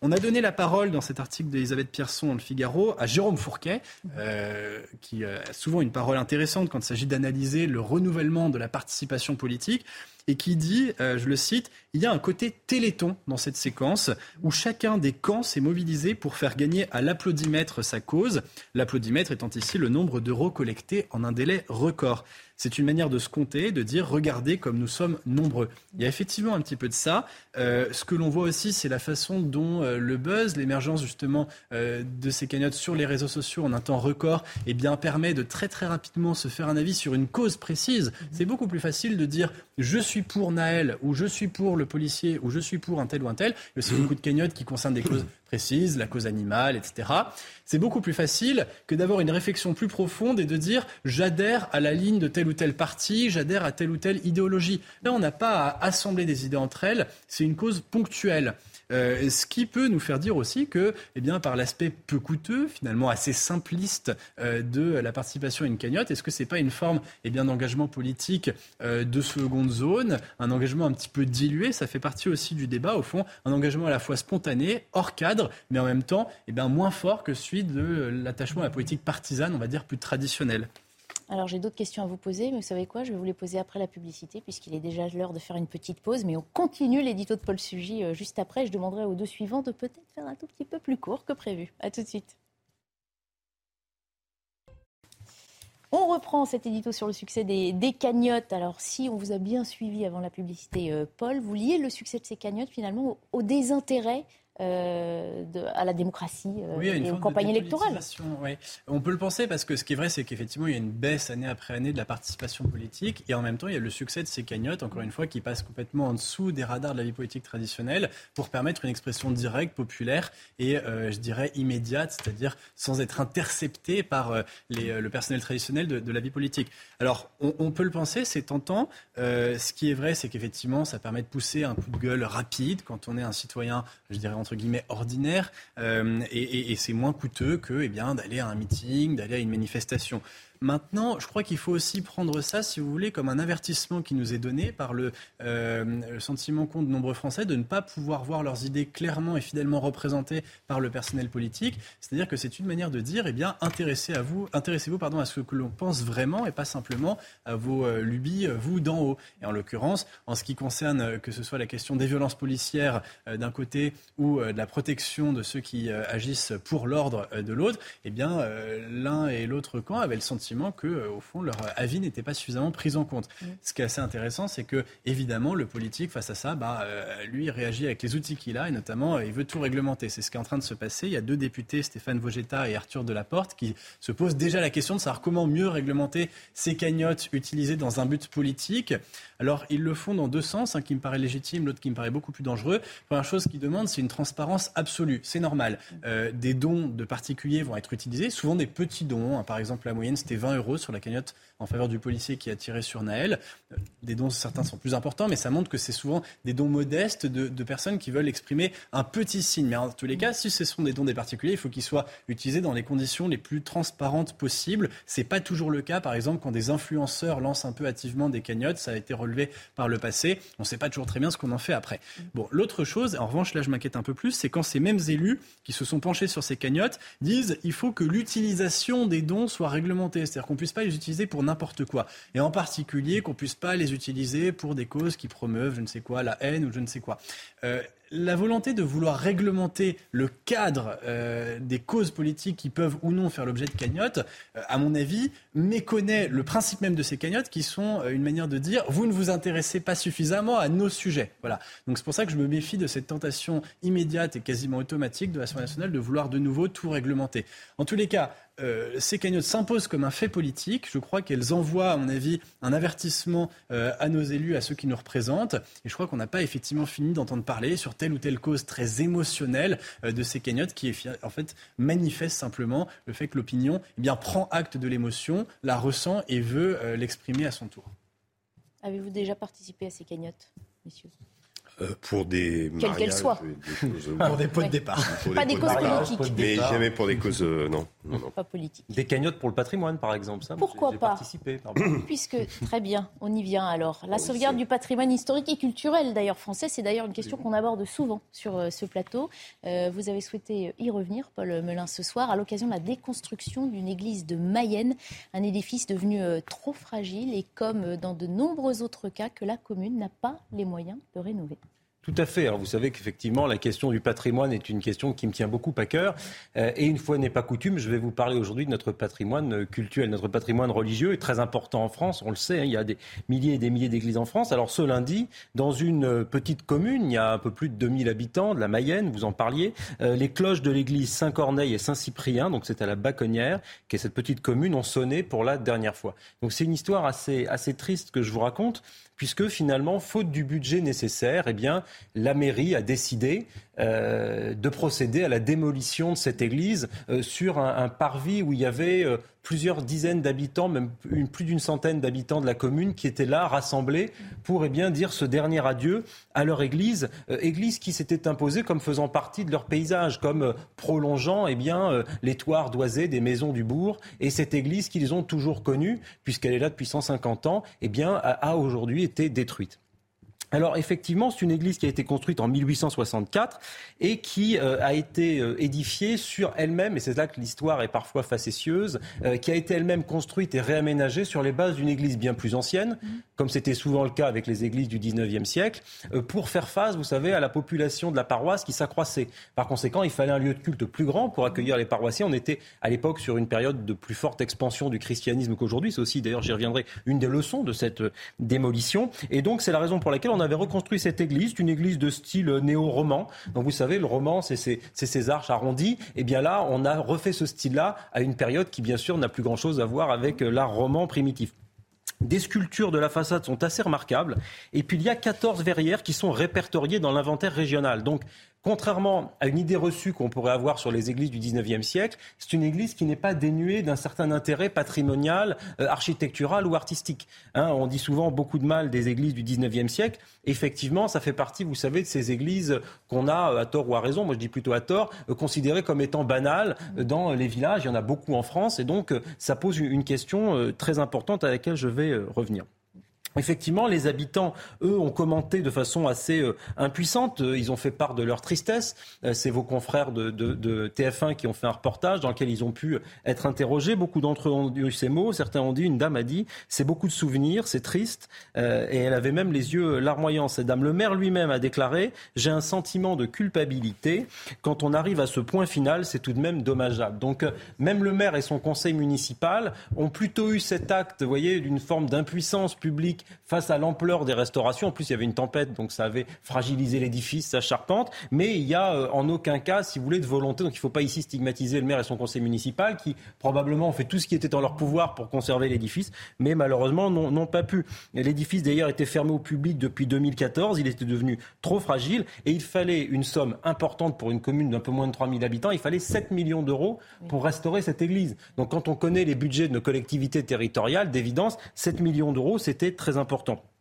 Speaker 3: On a donné la parole dans cet article d'Elisabeth Pierson dans le Figaro à Jérôme Fourquet, euh, qui a souvent une parole intéressante quand il s'agit d'analyser le renouvellement de la participation politique et qui dit, euh, je le cite, il y a un côté téléthon dans cette séquence où chacun des camps s'est mobilisé pour faire gagner à l'applaudimètre sa cause, l'applaudimètre étant ici le nombre d'euros collectés en un délai record. C'est une manière de se compter, de dire regardez comme nous sommes nombreux. Il y a effectivement un petit peu de ça. Euh, ce que l'on voit aussi, c'est la façon dont euh, le buzz, l'émergence justement euh, de ces cagnottes sur les réseaux sociaux en un temps record, eh bien, permet de très très rapidement se faire un avis sur une cause précise. C'est beaucoup plus facile de dire je suis pour Naël ou je suis pour le policier ou je suis pour un tel ou un tel. Il y a aussi beaucoup de cagnottes qui concernent des causes précises, la cause animale, etc. C'est beaucoup plus facile que d'avoir une réflexion plus profonde et de dire j'adhère à la ligne de tel ou tel parti, j'adhère à telle ou telle idéologie. Là, on n'a pas à assembler des idées entre elles, c'est une cause ponctuelle. Euh, ce qui peut nous faire dire aussi que, eh bien, par l'aspect peu coûteux, finalement assez simpliste euh, de la participation à une cagnotte, est-ce que c'est pas une forme eh bien, d'engagement politique euh, de seconde zone, un engagement un petit peu dilué? Ça fait partie aussi du débat, au fond, un engagement à la fois spontané, hors cadre, mais en même temps eh bien, moins fort que celui de l'attachement à la politique partisane, on va dire plus traditionnelle.
Speaker 1: Alors j'ai d'autres questions à vous poser, mais vous savez quoi Je vais vous les poser après la publicité, puisqu'il est déjà l'heure de faire une petite pause. Mais on continue l'édito de Paul Sugy euh, juste après. Je demanderai aux deux suivants de peut-être faire un tout petit peu plus court que prévu. A tout de suite. On reprend cet édito sur le succès des, cagnottes. Alors, si on vous a bien suivi avant la publicité, euh, Paul, vous liez le succès de ces cagnottes finalement au désintérêt de, à la démocratie euh, et aux campagnes électorales.
Speaker 3: On peut le penser parce que ce qui est vrai, c'est qu'effectivement, il y a une baisse année après année de la participation politique et en même temps, il y a le succès de ces cagnottes, encore une fois, qui passent complètement en dessous des radars de la vie politique traditionnelle pour permettre une expression directe, populaire et, euh, je dirais, immédiate, c'est-à-dire sans être intercepté par les, le personnel traditionnel de, de, la vie politique. Alors, on, on peut le penser, c'est tentant. ce qui est vrai, c'est qu'effectivement, ça permet de pousser un coup de gueule rapide quand on est un citoyen, je dirais, entre guillemets ordinaire euh, et, c'est moins coûteux que eh bien d'aller à un meeting, d'aller à une manifestation. Maintenant, je crois qu'il faut aussi prendre ça, si vous voulez, comme un avertissement qui nous est donné par le, euh, sentiment qu'ont de nombreux Français de ne pas pouvoir voir leurs idées clairement et fidèlement représentées par le personnel politique. C'est-à-dire que c'est une manière de dire, eh bien, intéressez intéressez-vous pardon à ce que l'on pense vraiment et pas simplement à vos euh, lubies, euh, vous d'en haut. Et en l'occurrence, en ce qui concerne que ce soit la question des violences policières d'un côté ou de la protection de ceux qui agissent pour l'ordre de l'autre, eh bien, l'un et l'autre camp avaient le sentiment que, euh, au fond, leur avis n'était pas suffisamment pris en compte. Mm. Ce qui est assez intéressant, c'est que, évidemment, le politique, face à ça, bah, euh, lui, réagit avec les outils qu'il a et notamment, euh, il veut tout réglementer. C'est ce qui est en train de se passer. Il y a deux députés, Stéphane Vogetta et Arthur Delaporte, qui se posent déjà la question de savoir comment mieux réglementer ces cagnottes utilisées dans un but politique. Alors, ils le font dans deux sens, un qui me paraît légitime, l'autre qui me paraît beaucoup plus dangereux. La première chose qu'ils demandent, c'est une transparence absolue. C'est normal. Euh, des dons de particuliers vont être utilisés, souvent des petits dons. Hein. Par exemple, la moyenne, c'était 20 euros sur la cagnotte en faveur du policier qui a tiré sur Naël. Euh, des dons, certains sont plus importants, mais ça montre que c'est souvent des dons modestes de, personnes qui veulent exprimer un petit signe. Mais en tous les cas, si ce sont des dons des particuliers, il faut qu'ils soient utilisés dans les conditions les plus transparentes possibles. C'est pas toujours le cas, par exemple, quand des influenceurs lancent un peu hâtivement des cagnottes. Ça a été relevé par le passé. On ne sait pas toujours très bien ce qu'on en fait après. Bon, l'autre chose, en revanche, là je m'inquiète un peu plus, c'est quand ces mêmes élus qui se sont penchés sur ces cagnottes disent il faut que l'utilisation des dons soit réglementée, c'est-à-dire qu'on puisse pas les utiliser pour n'importe quoi, et en particulier qu'on puisse pas les utiliser pour des causes qui promeuvent je ne sais quoi, la haine ou je ne sais quoi. Euh, la volonté de vouloir réglementer le cadre euh, des causes politiques qui peuvent ou non faire l'objet de cagnottes, euh, à mon avis, méconnaît le principe même de ces cagnottes qui sont une manière de dire vous ne vous intéressez pas suffisamment à nos sujets. Voilà. Donc c'est pour ça que je me méfie de cette tentation immédiate et quasiment automatique de l'Assemblée nationale de vouloir de nouveau tout réglementer. En tous les cas, euh, ces cagnottes s'imposent comme un fait politique. Je crois qu'elles envoient, à mon avis, un avertissement euh, à nos élus, à ceux qui nous représentent. Et je crois qu'on n'a pas effectivement fini d'entendre parler sur telle ou telle cause très émotionnelle euh, de ces cagnottes qui, en fait, manifeste simplement le fait que l'opinion eh prend acte de l'émotion, la ressent et veut l'exprimer à son tour.
Speaker 1: Avez-vous déjà participé à ces cagnottes, messieurs?
Speaker 6: Pour des
Speaker 1: Quelle qu'elle soit.
Speaker 3: pour des pots de départ.
Speaker 1: pas des, causes politiques.
Speaker 6: Mais jamais pour des causes, euh, non,
Speaker 1: Pas politiques.
Speaker 5: Des cagnottes pour le patrimoine, par exemple. Ça,
Speaker 1: Pourquoi pas Puisque, très bien, on y vient alors. La sauvegarde du patrimoine historique et culturel, d'ailleurs français, c'est d'ailleurs une question qu'on aborde souvent sur euh, ce plateau. vous avez souhaité y revenir, Paul Melun, ce soir, à l'occasion de la déconstruction d'une église de Mayenne, un édifice devenu trop fragile et comme dans de nombreux autres cas que la commune n'a pas les moyens de rénover.
Speaker 5: Tout à fait. Alors vous savez qu'effectivement, la question du patrimoine est une question qui me tient beaucoup à cœur. Euh, et une fois n'est pas coutume, je vais vous parler aujourd'hui de notre patrimoine culturel. Notre patrimoine religieux est très important en France. On le sait, hein, il y a des milliers et des milliers d'églises en France. Alors ce lundi, dans une petite commune, il y a un peu plus de 2000 habitants, de la Mayenne, vous en parliez, euh, les cloches de l'église Saint-Corneille et Saint-Cyprien, donc c'est à la Baconnière, qui est cette petite commune, ont sonné pour la dernière fois. Donc c'est une histoire assez, assez triste que je vous raconte puisque finalement, faute du budget nécessaire, eh bien, la mairie a décidé de procéder à la démolition de cette église euh, sur un, parvis où il y avait euh, plusieurs dizaines d'habitants, même plus d'une centaine d'habitants de la commune qui étaient là, rassemblés, pour eh bien, dire ce dernier adieu à leur église, église qui s'était imposée comme faisant partie de leur paysage, comme prolongeant eh bien, les toits ardoisés des maisons du bourg. Et cette église qu'ils ont toujours connue, puisqu'elle est là depuis 150 ans, eh bien, a aujourd'hui été détruite. Alors effectivement, c'est une église qui a été construite en 1864 et qui euh, a été euh, édifiée sur elle-même, et c'est là que l'histoire est parfois facétieuse, euh, qui a été elle-même construite et réaménagée sur les bases d'une église bien plus ancienne, mmh. comme c'était souvent le cas avec les églises du 19e siècle, pour faire face, vous savez, à la population de la paroisse qui s'accroissait. Par conséquent, il fallait un lieu de culte plus grand pour accueillir les paroissiens. On était à l'époque sur une période de plus forte expansion du christianisme qu'aujourd'hui. C'est aussi, d'ailleurs, j'y reviendrai, une des leçons de cette démolition. Et donc, c'est la raison pour laquelle on avait reconstruit cette église, une église de style néo-roman. Donc vous savez, le roman, c'est ces, arches arrondies. Et eh bien là, on a refait ce style-là à une période qui, bien sûr, n'a plus grand-chose à voir avec l'art roman primitif. Des sculptures de la façade sont assez remarquables. Et puis il y a 14 verrières qui sont répertoriées dans l'inventaire régional. Donc Contrairement à une idée reçue qu'on pourrait avoir sur les églises du 19e siècle, c'est une église qui n'est pas dénuée d'un certain intérêt patrimonial, euh, architectural ou artistique. Hein, on dit souvent beaucoup de mal des églises du 19e siècle. Effectivement, ça fait partie, vous savez, de ces églises qu'on a, euh, à tort ou à raison, moi je dis plutôt à tort, euh, considérées comme étant banales dans les villages. Il y en a beaucoup en France et donc ça pose une question très importante à laquelle je vais revenir. Effectivement, les habitants, eux, ont commenté de façon assez euh, impuissante. Euh, ils ont fait part de leur tristesse. Euh, c'est vos confrères de, TF1 qui ont fait un reportage dans lequel ils ont pu être interrogés. Beaucoup d'entre eux ont eu ces mots. Certains ont dit, une dame a dit, c'est beaucoup de souvenirs, c'est triste. et elle avait même les yeux larmoyants, cette dame. Le maire lui-même a déclaré, j'ai un sentiment de culpabilité. Quand on arrive à ce point final, c'est tout de même dommageable. Donc, même le maire et son conseil municipal ont plutôt eu cet acte, vous voyez, d'une forme d'impuissance publique face à l'ampleur des restaurations. En plus, il y avait une tempête, donc ça avait fragilisé l'édifice, sa charpente. Mais il y a euh, en aucun cas, si vous voulez, de volonté. Donc il ne faut pas ici stigmatiser le maire et son conseil municipal qui probablement ont fait tout ce qui était en leur pouvoir pour conserver l'édifice, mais malheureusement n'ont pas pu. L'édifice d'ailleurs était fermé au public depuis 2014. Il était devenu trop fragile et il fallait une somme importante pour une commune d'un peu moins de 3000 habitants. Il fallait 7 millions d'euros pour restaurer cette église. Donc quand on connaît les budgets de nos collectivités territoriales, d'évidence, 7 millions d'euros, c'était très important.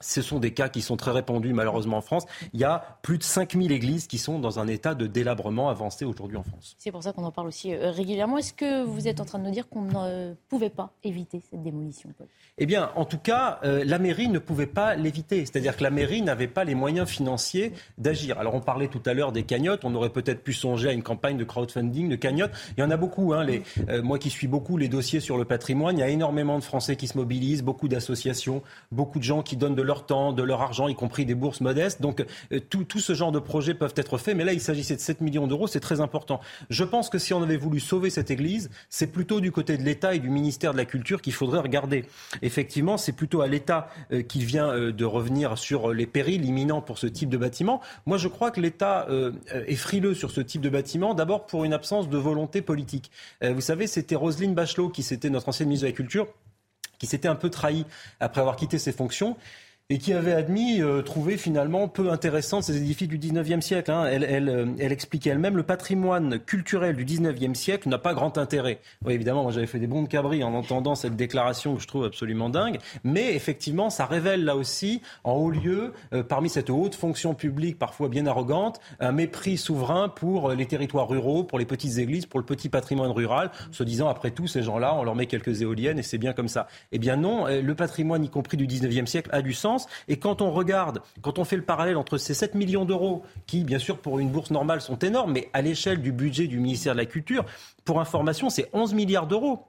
Speaker 5: Ce sont des cas qui sont très répandus malheureusement en France. Il y a plus de 5000 églises qui sont dans un état de délabrement avancé aujourd'hui en France.
Speaker 1: C'est pour ça qu'on en parle aussi euh, régulièrement. Est-ce que vous êtes en train de nous dire qu'on ne pouvait pas éviter cette démolition
Speaker 5: Eh bien, en tout cas, euh, la mairie ne pouvait pas l'éviter. C'est-à-dire que la mairie n'avait pas les moyens financiers d'agir. Alors on parlait tout à l'heure des cagnottes. On aurait peut-être pu songer à une campagne de crowdfunding, de cagnottes. Il y en a beaucoup. Hein, les, euh, moi qui suis beaucoup les dossiers sur le patrimoine, il y a énormément de Français qui se mobilisent, beaucoup d'associations, beaucoup de gens qui donnent de leur temps, de leur argent, y compris des bourses modestes. Donc euh, tout, ce genre de projets peuvent être faits. Mais là, il s'agissait de 7 millions d'euros, c'est très important. Je pense que si on avait voulu sauver cette église, c'est plutôt du côté de l'État et du ministère de la Culture qu'il faudrait regarder. Effectivement, c'est plutôt à l'État euh, qui vient euh, de revenir sur les périls imminents pour ce type de bâtiment. Moi, je crois que l'État est frileux sur ce type de bâtiment, d'abord pour une absence de volonté politique. vous savez, c'était Roselyne Bachelot, qui c'était notre ancienne ministre de la Culture, qui s'était un peu trahi après avoir quitté ses fonctions et qui avait admis euh, trouver finalement peu intéressant ces édifices du 19e siècle. Hein. Elle, elle, euh, elle, expliquait elle-même le patrimoine culturel du 19e siècle n'a pas grand intérêt. Oui, évidemment, moi j'avais fait des bons de cabri en entendant cette déclaration que je trouve absolument dingue, mais effectivement, ça révèle là aussi, en haut lieu, euh, parmi cette haute fonction publique parfois bien arrogante, un mépris souverain pour les territoires ruraux, pour les petites églises, pour le petit patrimoine rural, se disant après tout, ces gens-là, on leur met quelques éoliennes et c'est bien comme ça. Eh bien non, le patrimoine, y compris du 19e siècle, a du sens. Et quand on regarde, quand on fait le parallèle entre ces 7 millions d'euros, qui bien sûr pour une bourse normale sont énormes, mais à l'échelle du budget du ministère de la Culture, pour information, c'est 11 milliards d'euros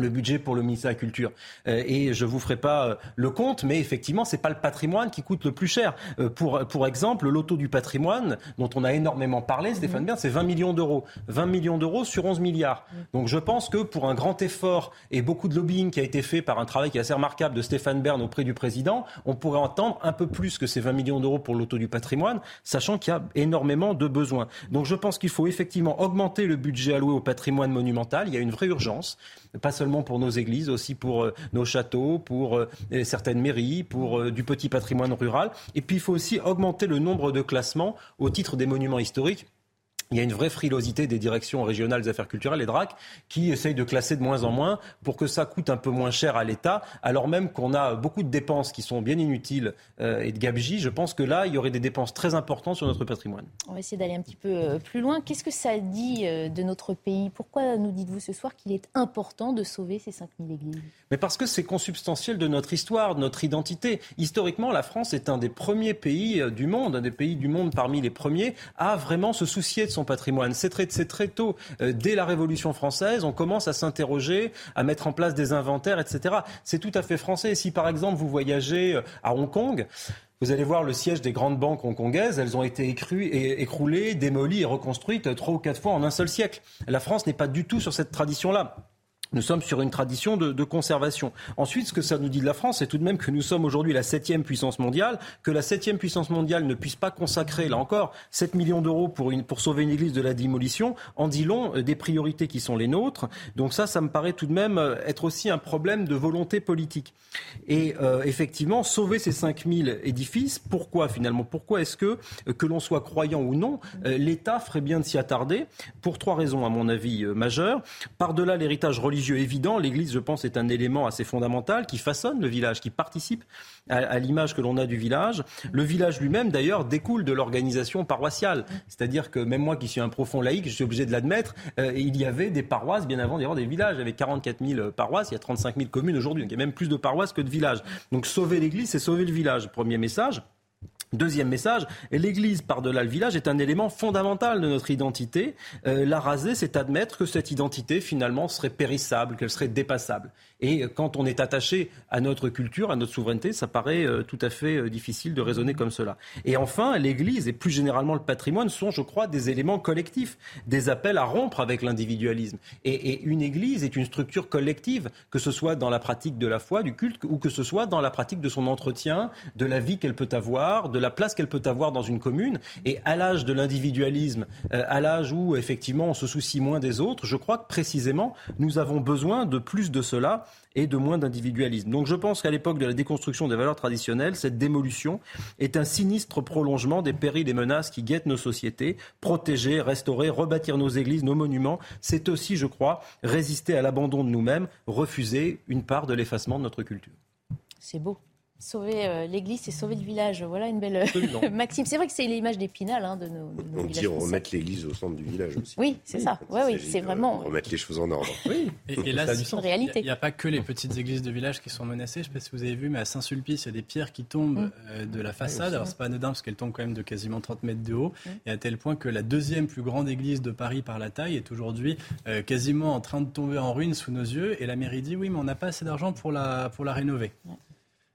Speaker 5: le budget pour le ministère de la Culture. Euh, et je vous ferai pas euh, le compte, mais effectivement, c'est pas le patrimoine qui coûte le plus cher. Euh, pour, pour exemple, le loto du patrimoine, dont on a énormément parlé, Stéphane Bern, c'est 20 millions d'euros. 20 millions d'euros sur 11 milliards. Donc je pense que pour un grand effort et beaucoup de lobbying qui a été fait par un travail qui est assez remarquable de Stéphane Bern auprès du président, on pourrait entendre un peu plus que ces 20 millions d'euros pour le loto du patrimoine, sachant qu'il y a énormément de besoins. Donc je pense qu'il faut effectivement augmenter le budget alloué au patrimoine monumental. Il y a une vraie urgence pas seulement pour nos églises, aussi pour euh, nos châteaux, pour euh, certaines mairies, pour euh, du petit patrimoine rural. Et puis il faut aussi augmenter le nombre de classements au titre des monuments historiques il y a une vraie frilosité des directions régionales des affaires culturelles, les DRAC, qui essayent de classer de moins en moins pour que ça coûte un peu moins cher à l'État, alors même qu'on a beaucoup de dépenses qui sont bien inutiles euh, et de gabegie. Je pense que là, il y aurait des dépenses très importantes sur notre patrimoine.
Speaker 1: On va essayer d'aller un petit peu euh, plus loin. Qu'est-ce que ça dit euh, de notre pays? Pourquoi nous dites-vous ce soir qu'il est important de sauver ces 5000 églises?
Speaker 5: Mais parce que c'est consubstantiel de notre histoire, de notre identité. Historiquement, la France est un des premiers pays du monde, un des pays du monde parmi les premiers à vraiment se soucier de son patrimoine. C'est très, très, tôt, euh, dès la Révolution française, on commence à s'interroger, à mettre en place des inventaires, etc. C'est tout à fait français. Si par exemple vous voyagez euh, à Hong Kong, vous allez voir le siège des grandes banques hongkongaises, elles ont été écroulées, démolies et reconstruites trois ou quatre fois en un seul siècle. La France n'est pas du tout sur cette tradition-là. Nous sommes sur une tradition de, conservation. Ensuite, ce que ça nous dit de la France, c'est tout de même que nous sommes aujourd'hui la septième puissance mondiale, que la septième puissance mondiale ne puisse pas consacrer, là encore, 7 millions d'euros pour, sauver une église de la démolition, en dit long euh, des priorités qui sont les nôtres. Donc ça, ça me paraît tout de même euh, être aussi un problème de volonté politique. Et euh, effectivement, sauver ces 5000 édifices, pourquoi finalement Pourquoi est-ce que, que l'on soit croyant ou non, l'État ferait bien de s'y attarder Pour trois raisons, à mon avis, majeures. Par-delà l'héritage religieux, évident. L'Église, je pense, est un élément assez fondamental qui façonne le village, qui participe à, l'image que l'on a du village. Le village lui-même, d'ailleurs, découle de l'organisation paroissiale. C'est-à-dire que même moi qui suis un profond laïc, je suis obligé de l'admettre, euh, il y avait des paroisses bien avant d'ailleurs des villages. Avait 44 000 paroisses, il y a 35 000 communes aujourd'hui. il y a même plus de paroisses que de villages. Donc sauver l'Église, c'est sauver le village. Premier message. Deuxième message, l'Église par-delà le village est un élément fondamental de notre identité. Euh, la raser, c'est admettre que cette identité, finalement, serait périssable, qu'elle serait dépassable. Et quand on est attaché à notre culture, à notre souveraineté, ça paraît euh, tout à fait euh, difficile de raisonner comme cela. Et enfin, l'Église et plus généralement le patrimoine sont, je crois, des éléments collectifs, des appels à rompre avec l'individualisme. Et, et, une Église est une structure collective, que ce soit dans la pratique de la foi, du culte, ou que ce soit dans la pratique de son entretien, de la vie qu'elle peut avoir, de la place qu'elle peut avoir dans une commune. Et à l'âge de l'individualisme, euh, à l'âge où effectivement on se soucie moins des autres, je crois que précisément nous avons besoin de plus de cela et de moins d'individualisme. Donc je pense qu'à l'époque de la déconstruction des valeurs traditionnelles, cette démolution est un sinistre prolongement des périls et menaces qui guettent nos sociétés. Protéger, restaurer, rebâtir nos églises, nos monuments, c'est aussi, je crois, résister à l'abandon de nous-mêmes, refuser une part de l'effacement de notre culture.
Speaker 1: C'est beau. Sauver euh, l'église, c'est sauver le village. Voilà une belle euh, maxime. C'est vrai que c'est l'image d'épinal hein, de nos,
Speaker 6: On dit remettre l'église au centre du village aussi.
Speaker 1: Oui, c'est ça. Ouais, oui, c'est vraiment.
Speaker 6: Remettre les choses en ordre.
Speaker 3: Oui. Et, là, c'est une réalité. Il n'y a, pas que les petites églises de village qui sont menacées. Je ne sais pas si vous avez vu, mais à Saint-Sulpice, il y a des pierres qui tombent mm. euh, de la façade. Alors, c'est pas anodin parce qu'elles tombent quand même de quasiment 30 mètres de haut. Mm. Et à tel point que la deuxième plus grande église de Paris par la taille est aujourd'hui quasiment en train de tomber en ruine sous nos yeux. Et la mairie dit oui, mais on n'a pas assez d'argent pour la, pour la rénover.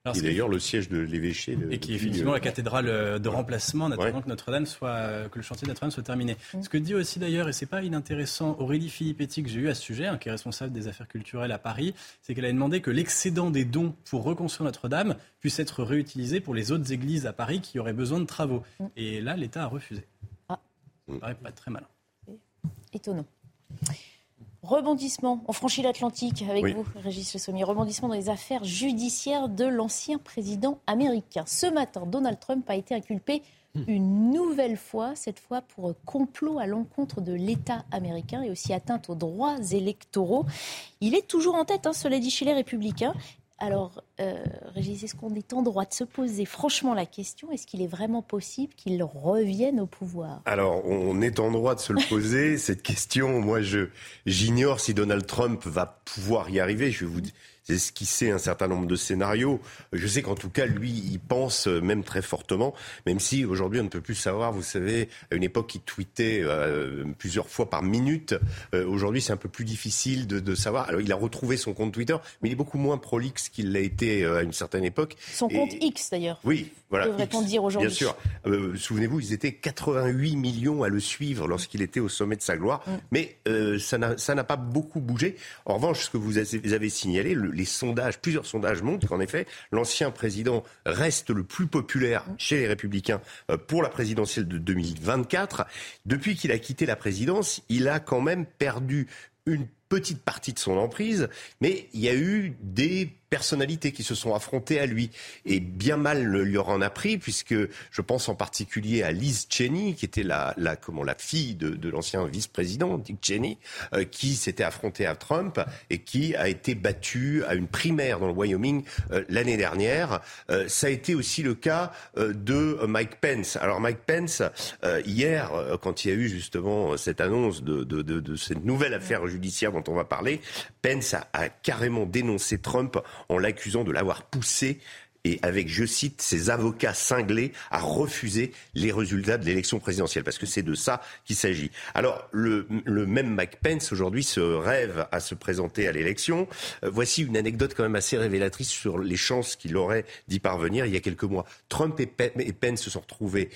Speaker 6: Et d'ailleurs le siège de l'évêché.
Speaker 3: Et qui est effectivement la cathédrale euh, de remplacement, en attendant que Notre-Dame soit, euh, que le chantier de Notre-Dame soit terminé. Mm. Ce que dit aussi d'ailleurs, et c'est pas inintéressant, Aurélie Filippetti que j'ai eu à ce sujet, hein, qui est responsable des affaires culturelles à Paris, c'est qu'elle a demandé que l'excédent des dons pour reconstruire Notre-Dame puisse être réutilisé pour les autres églises à Paris qui auraient besoin de travaux. Mm. Et là, l'État a refusé. Ah. Ça paraît pas très malin.
Speaker 1: Étonnant. Rebondissement, on franchit l'Atlantique avec vous, Régis Le Sommier. Rebondissement dans les affaires judiciaires de l'ancien président américain. Ce matin, Donald Trump a été inculpé une nouvelle fois, cette fois pour complot à l'encontre de l'État américain et aussi atteinte aux droits électoraux. Il est toujours en tête, hein, cela dit chez les républicains. Alors, euh, Régis, est-ce qu'on est en droit de se poser franchement la question Est-ce qu'il est vraiment possible qu'il revienne au pouvoir?
Speaker 6: Alors, on est en droit de se le poser. Cette question, moi, je j'ignore si Donald Trump va pouvoir y arriver. Je vais vous esquissé un certain nombre de scénarios. Je sais qu'en tout cas, lui, il pense euh, même très fortement, même si aujourd'hui on ne peut plus savoir. Vous savez, à une époque, il tweetait euh, plusieurs fois par minute. Euh, aujourd'hui, c'est un peu plus difficile de, de, savoir. Alors, il a retrouvé son compte Twitter, mais il est beaucoup moins prolixe qu'il l'a été à une certaine époque.
Speaker 1: Son compte X, d'ailleurs.
Speaker 6: Oui, voilà.
Speaker 1: Devrait-on dire aujourd'hui
Speaker 6: Bien sûr. Souvenez-vous, ils étaient 88 millions à le suivre lorsqu'il était au sommet de sa gloire. Mm. Mais ça n'a pas beaucoup bougé. En revanche, ce que vous avez signalé, le, les sondages, plusieurs sondages montrent qu'en effet, l'ancien président reste le plus populaire chez les républicains euh, pour la présidentielle de 2024. Depuis qu'il a quitté la présidence, il a quand même perdu une petite partie de son emprise, mais il y a eu des personnalités qui se sont affrontées à lui. Et bien mal le lui en a pris, puisque je pense en particulier à Liz Cheney, qui était la, la, comment, la fille de, de l'ancien vice-président, Dick Cheney, euh, qui s'était affrontée à Trump et qui a été battue à une primaire dans le Wyoming euh, l'année dernière. Euh, ça a été aussi le cas de Mike Pence. Alors Mike Pence, hier, quand il y a eu justement cette annonce de, de, de, de cette nouvelle affaire judiciaire dont on va parler, Pence a carrément dénoncé Trump en l'accusant de l'avoir poussé et avec, je cite, ses avocats cinglés à refuser les résultats de l'élection présidentielle, parce que c'est de ça qu'il s'agit. Alors, le, le, même Mike Pence, aujourd'hui, se rêve à se présenter à l'élection. Euh, voici une anecdote quand même assez révélatrice sur les chances qu'il aurait d'y parvenir il y a quelques mois. Trump et, Pence se sont retrouvés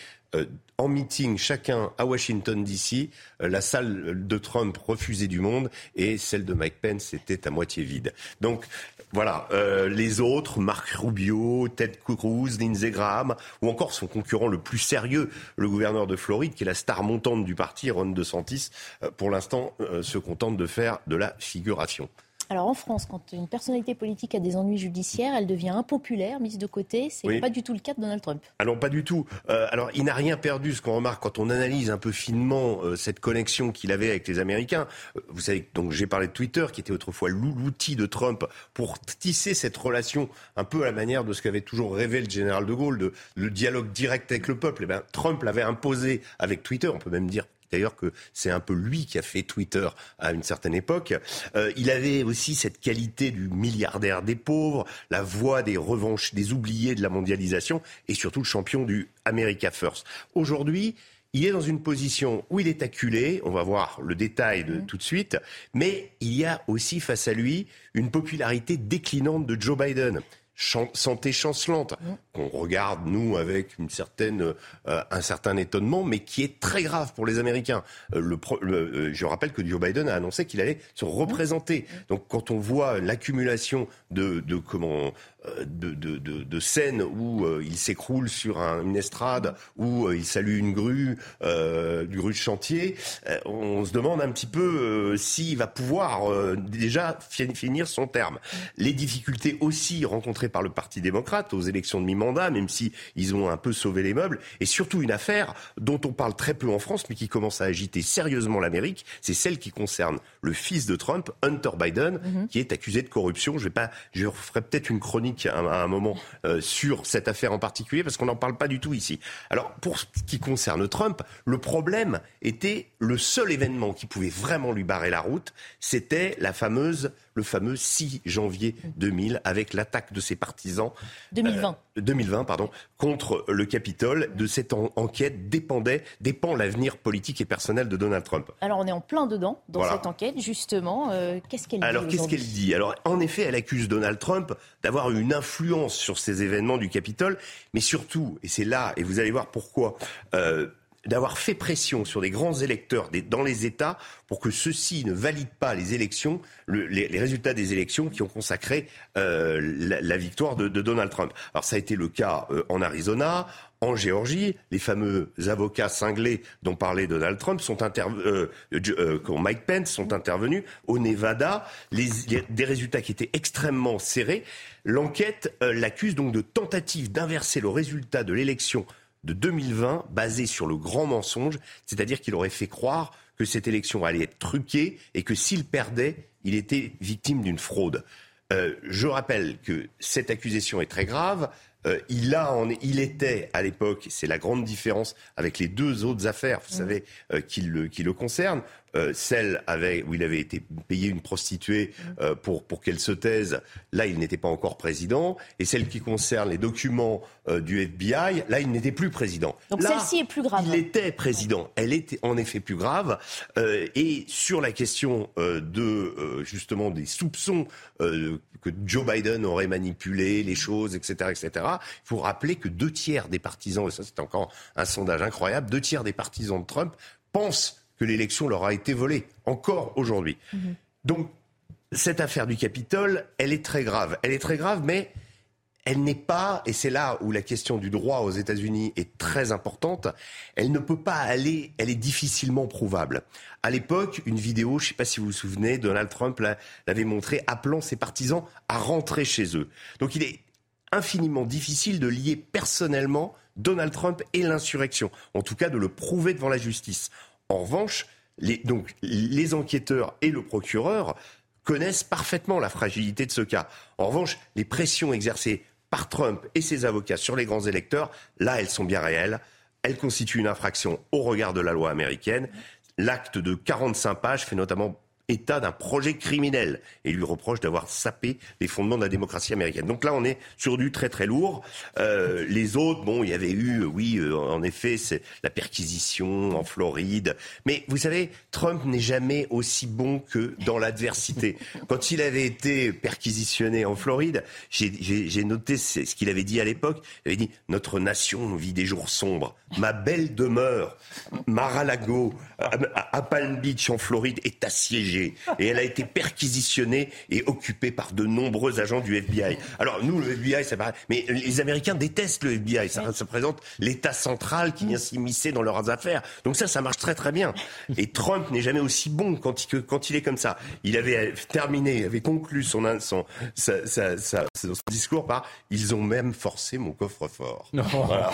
Speaker 6: en meeting chacun à Washington DC. Euh, la salle de Trump refusée du monde et celle de Mike Pence était à moitié vide. Donc voilà, euh, les autres, Marc Rubio, Ted Cruz, Lindsey Graham, ou encore son concurrent le plus sérieux, le gouverneur de Floride, qui est la star montante du parti, Ron DeSantis, euh, pour l'instant euh, se contente de faire de la figuration.
Speaker 1: Alors en France, quand une personnalité politique a des ennuis judiciaires, elle devient impopulaire, mise de côté. C'est pas du tout le cas de Donald Trump.
Speaker 6: Alors pas du tout. Euh, alors il n'a rien perdu. Ce qu'on remarque quand on analyse un peu finement euh, cette connexion qu'il avait avec les Américains. Euh, vous savez donc j'ai parlé de Twitter, qui était autrefois l'outil de Trump pour tisser cette relation un peu à la manière de ce qu'avait toujours rêvé le général de Gaulle, de le dialogue direct avec le peuple. Et eh ben Trump l'avait imposé avec Twitter. On peut même dire D'ailleurs que c'est un peu lui qui a fait Twitter à une certaine époque. Euh, il avait aussi cette qualité du milliardaire des pauvres, la voix des revanches, des oubliés de la mondialisation et surtout le champion du America First. Aujourd'hui, il est dans une position où il est acculé, on va voir le détail de, tout de suite, mais il y a aussi face à lui une popularité déclinante de Joe Biden santé chancelante. Qu'on regarde, nous, avec une certaine, euh, un certain étonnement, mais qui est très grave pour les Américains. Euh, le, euh, je rappelle que Joe Biden a annoncé qu'il allait se représenter. Donc quand on voit l'accumulation de, de, comment, de, de, de, de scènes où il s'écroule sur un, une estrade, où il salue une grue, du grue de chantier, on se demande un petit peu s'il va pouvoir déjà finir son terme. Les difficultés aussi rencontrées par le Parti démocrate aux élections de mi-mandat, même si ils ont un peu sauvé les meubles. Et surtout une affaire dont on parle très peu en France, mais qui commence à agiter sérieusement l'Amérique, c'est celle qui concerne le fils de Trump, Hunter Biden, mhm. qui est accusé de corruption. Je vais pas, je ferai peut-être une chronique à, un moment euh, sur cette affaire en particulier, parce qu'on n'en parle pas du tout ici. Alors pour ce qui concerne Trump, le problème était le seul événement qui pouvait vraiment lui barrer la route, c'était la fameuse le fameux 6 janvier 2000 avec l'attaque de ses partisans.
Speaker 1: 2020.
Speaker 6: 2020, euh, pardon, contre le Capitole. De cette enquête dépendait, dépend l'avenir politique et personnel de Donald Trump.
Speaker 1: Alors on est en plein dedans dans cette enquête, justement. Euh, qu'est-ce qu'elle dit
Speaker 6: Alors qu'est-ce qu'elle dit? Alors en effet, elle accuse Donald Trump d'avoir une influence sur ces événements du Capitole, mais surtout, et c'est là, et vous allez voir pourquoi. Euh, d'avoir fait pression sur les grands électeurs dans les États pour que ceux-ci ne valident pas les élections, les, résultats des élections qui ont consacré euh, la, victoire de, Donald Trump. Alors ça a été le cas euh, en Arizona, en Géorgie, les fameux avocats cinglés dont parlait Donald Trump sont intervenus, euh, Mike Pence sont intervenus au Nevada, les, des résultats qui étaient extrêmement serrés. L'enquête l'accuse donc de tentative d'inverser le résultat de l'élection de 2020 basé sur le grand mensonge, c'est-à-dire qu'il aurait fait croire que cette élection allait être truquée et que s'il perdait, il était victime d'une fraude. Euh, je rappelle que cette accusation est très grave. Euh, il, a il était à l'époque, c'est la grande différence avec les deux autres affaires, vous mmh. savez, euh, qui, le, qui le concernent. Euh, celle où il avait été payé une prostituée mmh. pour, pour qu'elle se taise, là il n'était pas encore président, et celle qui concerne les documents du FBI, là il n'était plus président.
Speaker 1: Donc celle-ci est plus grave.
Speaker 6: Il était président, elle était en effet plus grave, et sur la question de justement des soupçons que Joe Biden aurait manipulé les choses, etc., etc. Il faut rappeler que deux tiers des partisans, et ça c'est encore un sondage incroyable, deux tiers des partisans de Trump pensent que l'élection leur a été volée, encore aujourd'hui. Donc cette affaire du Capitole, elle est très grave. Elle est très grave, mais elle n'est pas, et c'est là où la question du droit aux États-Unis est très importante, elle ne peut pas aller, elle est difficilement prouvable. À l'époque, une vidéo, je ne sais pas si vous vous souvenez, Donald Trump l'avait montré, appelant ses partisans à rentrer chez eux. Donc il est infiniment difficile de lier personnellement Donald Trump et l'insurrection, en tout cas de le prouver devant la justice. En revanche, les, donc, les enquêteurs et le procureur connaissent parfaitement la fragilité de ce cas. En revanche, les pressions exercées par Trump et ses avocats sur les grands électeurs, là, elles sont bien réelles. Elles constituent une infraction au regard de la loi américaine. L'acte de 45 pages fait notamment état d'un projet criminel et lui reproche d'avoir sapé les fondements de la démocratie américaine. Donc là, on est sur du très très lourd. Euh, les autres, bon, il y avait eu, oui, euh, en effet, c'est la perquisition en Floride. Mais vous savez, Trump n'est jamais aussi bon que dans l'adversité. Quand il avait été perquisitionné en Floride, j'ai noté ce qu'il avait dit à l'époque. Il avait dit notre nation vit des jours sombres. Ma belle demeure, Mar-a-Lago, à Palm Beach en Floride, est assiégée et elle a été perquisitionnée et occupée par de nombreux agents du FBI. Alors nous, le FBI, ça paraît, mais les Américains détestent le FBI. Ça, représente l'État central qui vient s'immiscer dans leurs affaires. Donc ça, ça marche très très bien. Et Trump n'est jamais aussi bon quand il, quand il est comme ça. Il avait terminé, avait conclu son, son, son discours par ils ont même forcé mon coffre-fort. Voilà.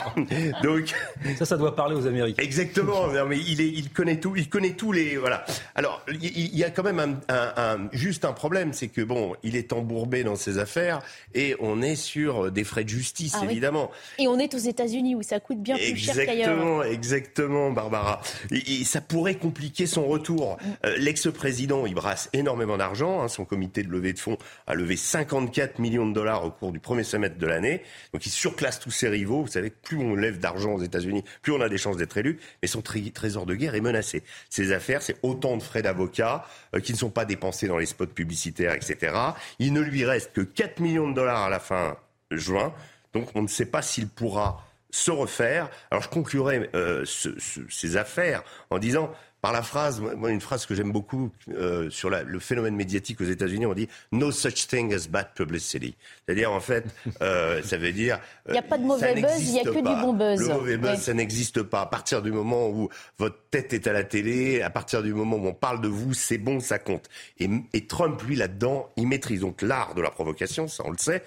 Speaker 5: Donc ça, ça doit parler aux Américains.
Speaker 6: Exactement. mais il, est, il connaît tout, il connaît tous les voilà. Alors il y a quand même un, juste un problème, c'est que bon, il est embourbé dans ses affaires et on est sur des frais de justice, ah évidemment.
Speaker 1: Et on est aux États-Unis où ça coûte bien plus cher qu'ailleurs.
Speaker 6: Exactement, exactement, Barbara. Et, ça pourrait compliquer son retour. Mm. Euh, l'ex-président, il brasse énormément d'argent. Hein. son comité de levée de fonds a levé 54 millions de dollars au cours du premier semestre de l'année. Donc il surclasse tous ses rivaux. Vous savez plus on lève d'argent aux États-Unis, plus on a des chances d'être élu. Mais son trésor de guerre est menacé. Ses affaires, c'est autant de frais d'avocat, euh, qui ne sont pas dépensés dans les spots publicitaires, etc. Il ne lui reste que 4 millions de dollars à la fin juin. Donc on ne sait pas s'il pourra se refaire. Alors je conclurai euh, ces affaires en disant par la phrase, moi, une phrase que j'aime beaucoup euh, sur la, le phénomène médiatique aux États-Unis, on dit no such thing as bad publicity. C'est-à-dire, en fait, euh, ça veut dire.
Speaker 1: Il n'y a pas de mauvais buzz, il n'y a que du bon buzz.
Speaker 6: Le mauvais buzz, ça n'existe pas. À partir du moment où votre tête est à la télé, à partir du moment où on parle de vous, c'est bon, ça compte. Et, et Trump, lui, là-dedans, il maîtrise donc l'art de la provocation, ça on le sait.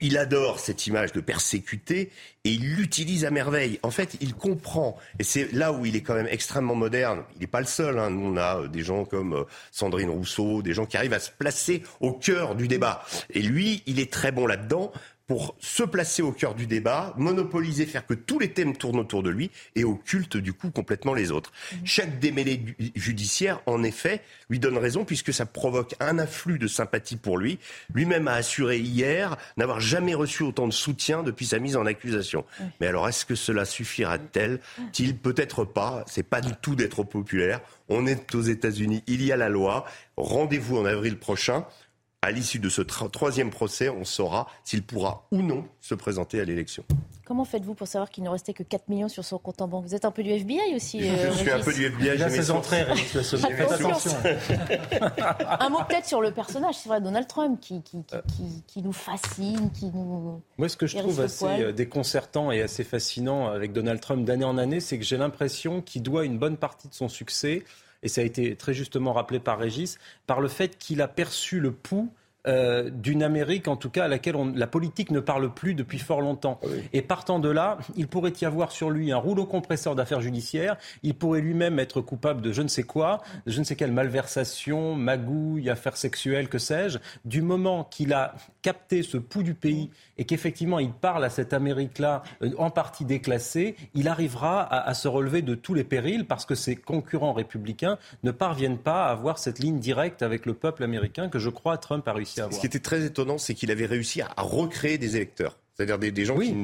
Speaker 6: Il adore cette image de persécuté et il l'utilise à merveille. En fait, il comprend, et c'est là où il est quand même extrêmement moderne. Il n'est pas le seul. Hein. Nous, on a euh, des gens comme euh, Sandrine Rousseau, des gens qui arrivent à se placer au cœur du débat. Et lui, il est très bon là-dedans pour se placer au cœur du débat, monopoliser, faire que tous les thèmes tournent autour de lui et occulte du coup complètement les autres. Mmh. Chaque démêlé judiciaire, en effet, lui donne raison puisque ça provoque un afflux de sympathie pour lui. Lui-même a assuré hier n'avoir jamais reçu autant de soutien depuis sa mise en accusation. Mmh. Mais alors, est-ce que cela suffira-t-il Peut-être pas? C'est pas du tout d'être populaire. On est aux États-Unis, il y a la loi. Rendez-vous en avril prochain à l'issue de ce troisième procès, on saura s'il pourra ou non se présenter à l'élection.
Speaker 1: Comment faites-vous pour savoir qu'il ne restait que 4 millions sur son compte en banque? Vous êtes un peu du FBI aussi Je,
Speaker 6: euh, suis un peu du FBI.
Speaker 5: J'ai ses entrées, Faites attention.
Speaker 1: un mot peut-être sur le personnage, c'est vrai, Donald Trump, qui, qui, qui, nous fascine, qui nous...
Speaker 5: Moi, ce que je trouve assez euh, déconcertant et assez fascinant avec Donald Trump d'année en année, c'est que j'ai l'impression qu'il doit une bonne partie de son succès et ça a été très justement rappelé par Régis, par le fait qu'il a perçu le pouls euh, d'une Amérique, en tout cas, à laquelle la politique ne parle plus depuis fort longtemps. Ah et partant de là, il pourrait y avoir sur lui un rouleau compresseur d'affaires judiciaires. Il pourrait lui-même être coupable de je ne sais quoi, de je ne sais quelle malversation, magouille, affaires sexuelles, que sais-je. Du moment qu'il a capté ce pouls du pays et qu'effectivement il parle à cette Amérique-là euh, en partie déclassée, il arrivera à, à, se relever de tous les périls parce que ses concurrents républicains ne parviennent pas à avoir cette ligne directe avec le peuple américain que je crois Trump a réussi à avoir.
Speaker 6: Ce qui était très étonnant, c'est qu'il avait réussi à recréer des électeurs. C'est-à-dire des, gens qui,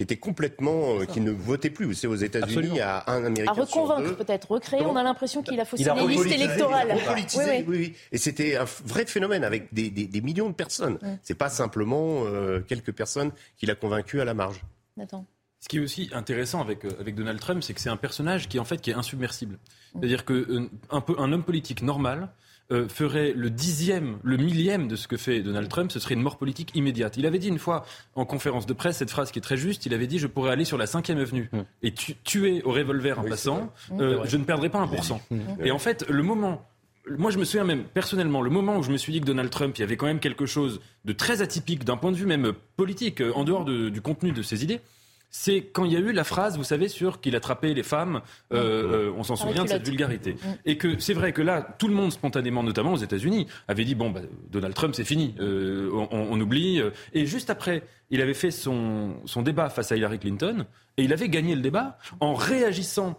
Speaker 6: étaient complètement, euh, qui ne votaient plus. C'est aux États-Unis, il y a un Américain. À
Speaker 1: reconvaincre peut-être, recréer. On a l'impression qu'il a faussé les listes électorales.
Speaker 6: Oui, oui. oui, Et c'était un vrai phénomène avec des, millions de personnes. C'est pas simplement euh, quelques personnes qu'il a convaincu à la marge.
Speaker 1: Attends.
Speaker 4: Ce qui est aussi intéressant avec, euh, avec Donald Trump, c'est que c'est un personnage qui en fait qui est insubmersible. C'est-à-dire que un, peu, un homme politique normal euh, ferait le dixième, le millième de ce que fait Donald Trump, ce serait une mort politique immédiate. Il avait dit une fois en conférence de presse cette phrase qui est très juste. Il avait dit je pourrais aller sur la cinquième avenue mm. et tuer au revolver un passant, euh, je ne perdrai pas un pour cent. Mm. Et en fait, le moment moi, je me souviens même personnellement, le moment où je me suis dit que Donald Trump, il y avait quand même quelque chose de très atypique d'un point de vue même politique, en dehors du contenu de ses idées c'est quand il y a eu la phrase, vous savez, sur qu'il attrapait les femmes, euh, euh, on s'en souvient de cette vulgarité. Et que c'est vrai que là, tout le monde spontanément, notamment aux États-Unis, avait dit bon, bah, Donald Trump, c'est fini, euh, on, oublie. Et juste après, il avait fait son, son débat face à Hillary Clinton, et il avait gagné le débat en réagissant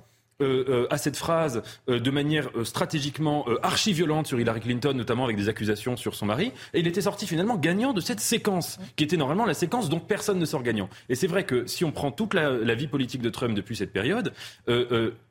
Speaker 4: à cette phrase euh, de manière stratégiquement archi-violente sur Hillary Clinton, notamment avec des accusations sur son mari. Et il était sorti finalement gagnant de cette séquence, qui était normalement la séquence dont personne ne sort gagnant. Et c'est vrai que si on prend toute la, vie politique de Trump depuis cette période,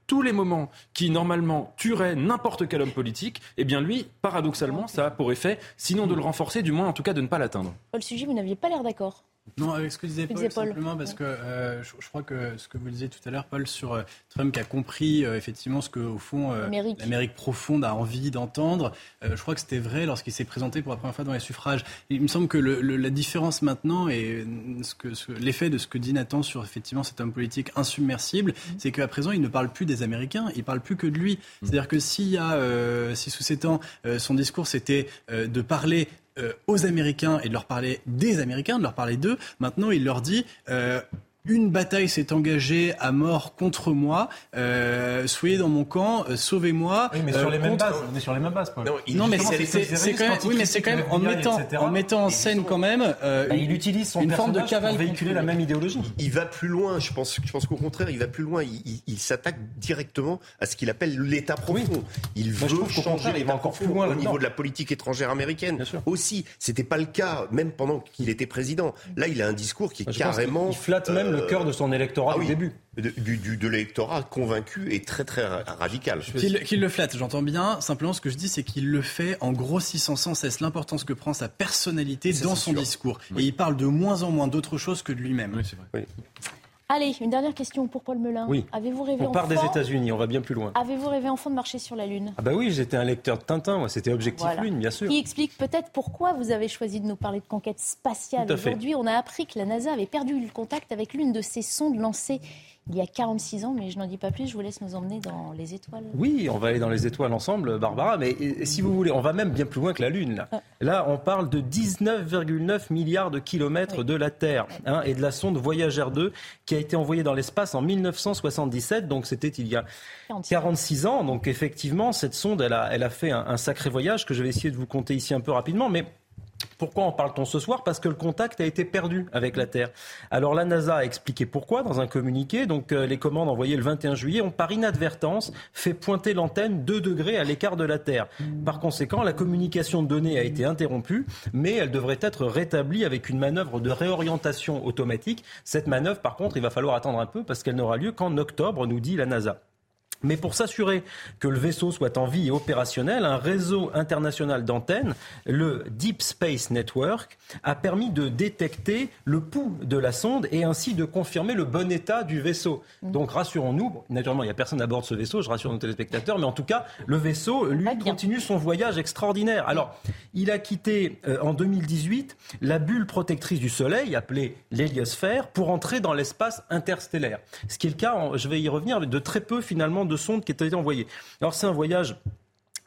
Speaker 4: tous les moments qui normalement tueraient n'importe quel homme politique, eh bien lui, paradoxalement, ça a pour effet, sinon de le renforcer, du moins en tout cas de ne pas l'atteindre.
Speaker 1: Paul Sujet, vous n'aviez pas l'air d'accord.
Speaker 3: Non, avec ce que disait Paul, simplement parce que euh, je, crois que ce que vous disiez tout à l'heure, Paul, sur euh, Trump qui a compris euh, effectivement ce que, au fond, l'Amérique profonde a envie d'entendre. je crois que c'était vrai lorsqu'il s'est présenté pour la première fois dans les suffrages. Il me semble que la différence maintenant et ce que, l'effet de ce que dit Nathan sur effectivement cet homme politique insubmersible, mm-hmm. c'est qu'à présent, il ne parle plus des Américains, il parle plus que de lui. Mm-hmm. C'est-à-dire que s'il y a, si sous ces temps, son discours c'était de parler euh, aux Américains et de leur parler des Américains, de leur parler d'eux. Maintenant, il leur dit euh, une bataille s'est engagée à mort contre moi. Euh, soyez dans mon camp, euh, sauvez-moi.
Speaker 5: Oui, mais sur les mêmes bases. On est sur les mêmes bases. Paul.
Speaker 3: Non, mais c'est quand même, oui, mais c'est quand même en mettant, en mettant en scène quand même.
Speaker 5: Euh, bah, il utilise son une forme de cavale pour véhiculer la même idéologie.
Speaker 6: Il va plus loin. Je pense, je pense qu'au contraire, il va plus loin. Il, s'attaque directement à ce qu'il appelle l'État profond. Il veut changer. Il va encore plus loin au niveau de la politique étrangère américaine. Aussi, c'était pas le cas même pendant qu'il était président. Là, il a un discours qui est carrément.
Speaker 5: Il flatte même le cœur de son électorat ah au début.
Speaker 6: De, du, de l'électorat convaincu et très très radical.
Speaker 3: Qu'il le flatte, j'entends bien. Simplement, ce que je dis, c'est qu'il le fait en grossissant sans cesse l'importance que prend sa personnalité dans son discours. Et il parle de moins en moins d'autre chose que de lui-même.
Speaker 4: Oui, c'est vrai.
Speaker 1: Allez, une dernière question pour Paul Melun.
Speaker 5: Oui.
Speaker 1: Avez-vous rêvé
Speaker 5: On part des États-Unis, on va bien plus loin.
Speaker 1: Avez-vous rêvé enfant de marcher sur la Lune
Speaker 5: Ah bah oui, j'étais un lecteur de Tintin, moi, c'était Objectif Lune, bien sûr.
Speaker 1: Qui explique peut-être pourquoi vous avez choisi de nous parler de conquête spatiale aujourd'hui. On a appris que la NASA avait perdu le contact avec l'une de ses sondes lancées il y a 46 ans, mais je n'en dis pas plus, je vous laisse nous emmener dans les étoiles.
Speaker 5: Oui, on va aller dans les étoiles ensemble, Barbara, mais si vous voulez, on va même bien plus loin que la Lune. Là, ah. là on parle de 19,9 milliards de kilomètres de la Terre hein, et de la sonde Voyager 2 qui a été envoyée dans l'espace en 1977, donc c'était il y a 46 ans. Donc effectivement, cette sonde, elle a, elle a fait un, un sacré voyage que je vais essayer de vous compter ici un peu rapidement, mais pourquoi en parle-t-on ce soir? Parce que le contact a été perdu avec la Terre. Alors la NASA a expliqué pourquoi dans un communiqué. Donc euh, les commandes envoyées le 21 juillet ont par inadvertance fait pointer l'antenne 2 degrés à l'écart de la Terre. Par conséquent, la communication de données a été interrompue, mais elle devrait être rétablie avec une manœuvre de réorientation automatique. Cette manœuvre, par contre, il va falloir attendre un peu parce qu'elle n'aura lieu qu'en octobre, nous dit la NASA. Mais pour s'assurer que le vaisseau soit en vie et opérationnel, un réseau international d'antennes, le Deep Space Network, a permis de détecter le pouls de la sonde et ainsi de confirmer le bon état du vaisseau. Mm. Donc rassurons-nous, naturellement il n'y a personne à bord de ce vaisseau, je rassure nos téléspectateurs, mais en tout cas le vaisseau, lui, continue son voyage extraordinaire. Alors, il a quitté euh, en 2018 la bulle protectrice du Soleil, appelée l'héliosphère, pour entrer dans l'espace interstellaire. Ce qui est le cas, je vais y revenir, de très peu finalement de sondes qui été envoyées. Alors c'est un voyage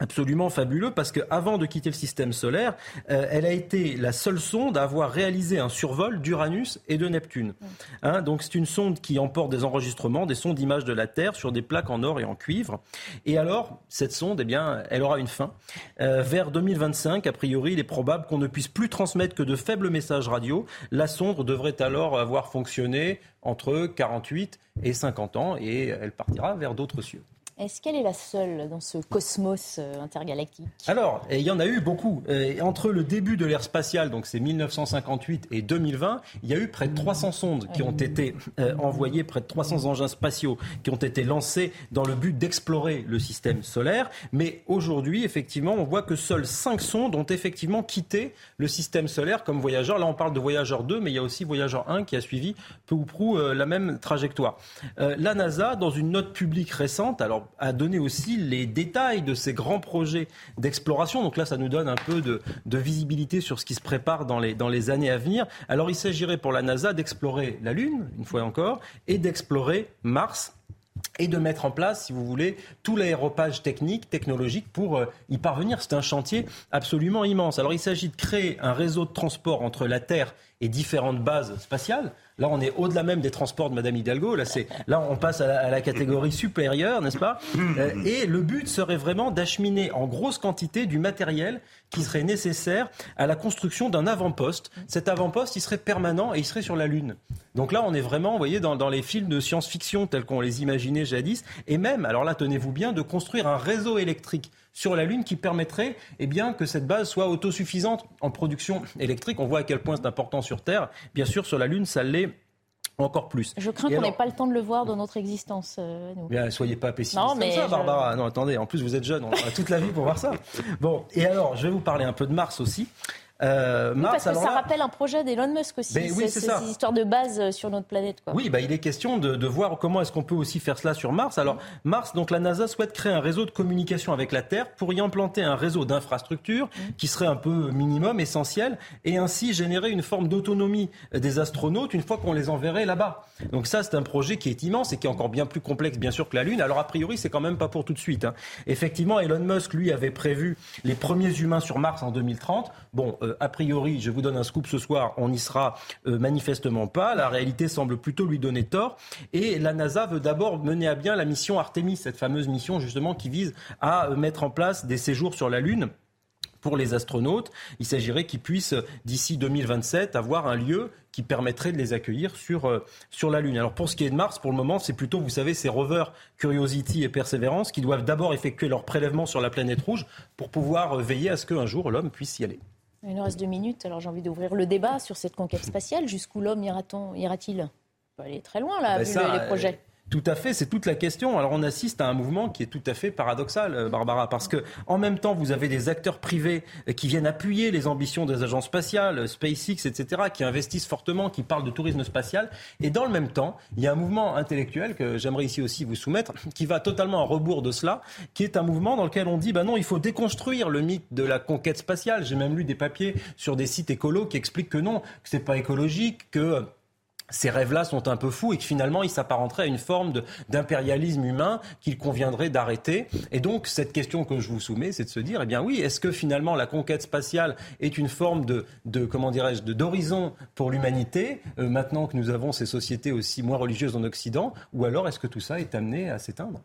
Speaker 5: absolument fabuleux parce qu'avant de quitter le système solaire, euh, elle a été la seule sonde à avoir réalisé un survol d'Uranus et de Neptune. Hein, donc c'est une sonde qui emporte des enregistrements, des sons d'images de la Terre sur des plaques en or et en cuivre. Et alors, cette sonde, eh bien, elle aura une fin. Euh, vers 2025, a priori, il est probable qu'on ne puisse plus transmettre que de faibles messages radio. La sonde devrait alors avoir fonctionné entre 48 et 50 ans et elle partira vers d'autres cieux.
Speaker 1: Est-ce qu'elle est la seule dans ce cosmos euh, intergalactique?
Speaker 5: Alors, il y en a eu beaucoup. entre le début de l'ère spatiale, donc c'est 1958 et 2020, il y a eu près de 300 sondes qui ont été euh, envoyées, près de 300 engins spatiaux qui ont été lancés dans le but d'explorer le système solaire. Mais aujourd'hui, effectivement, on voit que seules 5 sondes ont effectivement quitté le système solaire comme voyageurs. Là, on parle de voyageur 2, mais il y a aussi voyageur 1 qui a suivi peu ou prou euh, la même trajectoire. la NASA, dans une note publique récente, alors à donner aussi les détails de ces grands projets d'exploration. Donc là, ça nous donne un peu de, visibilité sur ce qui se prépare dans les, dans les années à venir. Alors il s'agirait pour la NASA d'explorer la Lune, une fois encore, et d'explorer Mars et de mettre en place, si vous voulez, tout l'aéropage technique, technologique pour euh, y parvenir. C'est un chantier absolument immense. Alors il s'agit de créer un réseau de transport entre la Terre et différentes bases spatiales. Là, on est au-delà même des transports de Madame Hidalgo. Là, c'est, là on passe à la, catégorie supérieure, n'est-ce pas? Euh, Et le but serait vraiment d'acheminer en grosse quantité du matériel qui serait nécessaire à la construction d'un avant-poste. Cet avant-poste, il serait permanent et il serait sur la Lune. Donc là, on est vraiment, vous voyez, dans, dans les films de science-fiction tels qu'on les imaginait jadis. Et même, alors là, tenez-vous bien, de construire un réseau électrique sur la Lune qui permettrait eh bien, que cette base soit autosuffisante en production électrique. On voit à quel point c'est important sur Terre. Bien sûr, sur la Lune, ça l'est encore plus.
Speaker 1: Je crains qu'on n'ait pas le temps de le voir dans notre existence. Euh,
Speaker 5: Bien, soyez pas pessimiste non, mais ça, Barbara. Non, attendez, en plus vous êtes jeune, on a toute la vie pour voir ça. Bon, et alors, je vais vous parler un peu de Mars aussi.
Speaker 1: Euh, parce que ça rappelle un projet d'Elon Musk aussi, ben oui, ces histoires de base euh, sur notre planète. Quoi.
Speaker 5: Oui, bah, il est question de, voir comment est-ce qu'on peut aussi faire cela sur Mars. Alors Mars, donc la NASA souhaite créer un réseau de communication avec la Terre pour y implanter un réseau d'infrastructures mmh. qui serait un peu minimum, essentiel, et ainsi générer une forme d'autonomie des astronautes une fois qu'on les enverrait là-bas. Donc ça, c'est un projet qui est immense et qui est encore bien plus complexe, bien sûr, que la Lune. Alors a priori, c'est quand même pas pour tout de suite. Hein. Effectivement, Elon Musk, lui, avait prévu les premiers humains sur Mars en 2030. Bon, euh, a priori, je vous donne un scoop ce soir, on n'y sera euh, manifestement pas. La réalité semble plutôt lui donner tort. Et la NASA veut d'abord mener à bien la mission Artemis, cette fameuse mission justement qui vise à euh, mettre en place des séjours sur la Lune pour les astronautes. Il s'agirait qu'ils puissent, d'ici 2027, avoir un lieu qui permettrait de les accueillir sur, sur la Lune. Alors pour ce qui est de Mars, pour le moment, c'est plutôt, vous savez, ces rovers Curiosity et Perseverance qui doivent d'abord effectuer leur prélèvement sur la planète rouge pour pouvoir veiller à ce qu'un jour l'homme puisse y aller.
Speaker 1: Il nous reste deux minutes, alors j'ai envie d'ouvrir le débat sur cette conquête spatiale. Jusqu'où l'homme ira-t-il? On peut aller très loin, là, ben vu les projets.
Speaker 5: Tout à fait, c'est toute la question. Alors on assiste à un mouvement qui est tout à fait paradoxal, euh, Barbara, parce que en même temps vous avez des acteurs privés euh, qui viennent appuyer les ambitions des agences spatiales, euh, SpaceX, etc., qui investissent fortement, qui parlent de tourisme spatial, et dans le même temps il y a un mouvement intellectuel que j'aimerais ici aussi vous soumettre, qui va totalement à rebours de cela, qui est un mouvement dans lequel on dit bah non il faut déconstruire le mythe de la conquête spatiale. J'ai même lu des papiers sur des sites écolos qui expliquent que non, que c'est pas écologique, que ces rêves-là sont un peu fous et que finalement ils s'apparenteraient à une forme d'impérialisme humain qu'il conviendrait d'arrêter. Et donc cette question que je vous soumets, c'est de se dire, eh bien oui, est-ce que finalement la conquête spatiale est une forme de, comment dirais-je, d'horizon pour l'humanité euh, maintenant que nous avons ces sociétés aussi moins religieuses en Occident, ou alors est-ce que tout ça est amené à s'éteindre?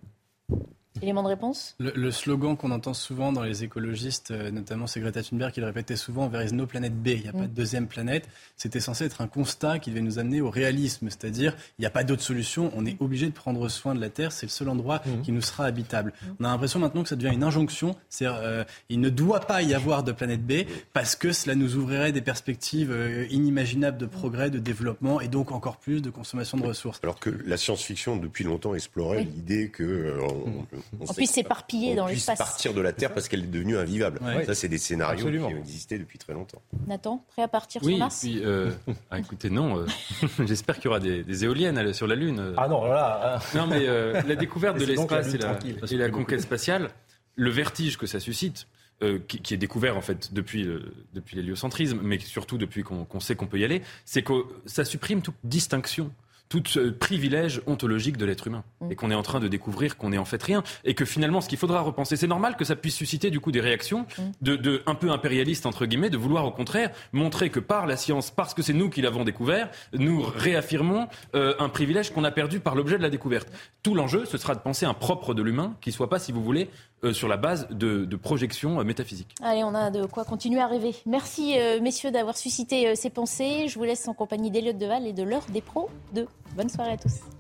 Speaker 1: Élément de réponse?
Speaker 3: Le, slogan qu'on entend souvent dans les écologistes, euh, notamment c'est Greta Thunberg qui le répétait souvent, There is no planet B, il n'y a pas de mm. deuxième planète, c'était censé être un constat qui devait nous amener au réalisme, c'est-à-dire il n'y a pas d'autre solution, on est obligé de prendre soin de la Terre, c'est le seul endroit mm. qui nous sera habitable. Mm. On a l'impression maintenant que ça devient une injonction, c'est euh, il ne doit pas y avoir de planète B parce que cela nous ouvrirait des perspectives euh, inimaginables de progrès, de développement et donc encore plus de consommation de ressources.
Speaker 6: Alors que la science-fiction depuis longtemps explorait l'idée que
Speaker 1: on, puisse s'éparpiller dans l'espace.
Speaker 6: partir de la Terre parce qu'elle est devenue invivable. Ça, c'est des scénarios qui ont existé depuis très longtemps.
Speaker 1: Nathan, prêt à partir
Speaker 4: sur
Speaker 1: Mars
Speaker 4: Oui, euh, ah, écoutez, non. Euh, j'espère qu'il y aura des, éoliennes sur la Lune.
Speaker 5: Ah non, voilà.
Speaker 4: Hein. Non, mais euh, la découverte de l'espace et, la, et la conquête spatiale, le vertige que ça suscite, qui, est découvert en fait depuis, depuis l'héliocentrisme, mais surtout depuis qu'on sait qu'on peut y aller, c'est que ça supprime toute distinction tout privilège ontologique de l'être humain. Mm. Et qu'on est en train de découvrir qu'on est en fait rien. Et que finalement, ce qu'il faudra repenser, c'est normal que ça puisse susciter du coup des réactions mm. de, un peu impérialistes, entre guillemets, de vouloir au contraire montrer que par la science, parce que c'est nous qui l'avons découvert, nous réaffirmons euh, un privilège qu'on a perdu par l'objet de la découverte. Tout l'enjeu, ce sera de penser un propre de l'humain qui soit pas, si vous voulez, euh, sur la base de, projections euh, métaphysiques.
Speaker 1: Allez, on a de quoi continuer à rêver. Merci, messieurs, d'avoir suscité ces pensées. Je vous laisse en compagnie d'Eliott Deval et de l'heure des pros de Bonne soirée à tous.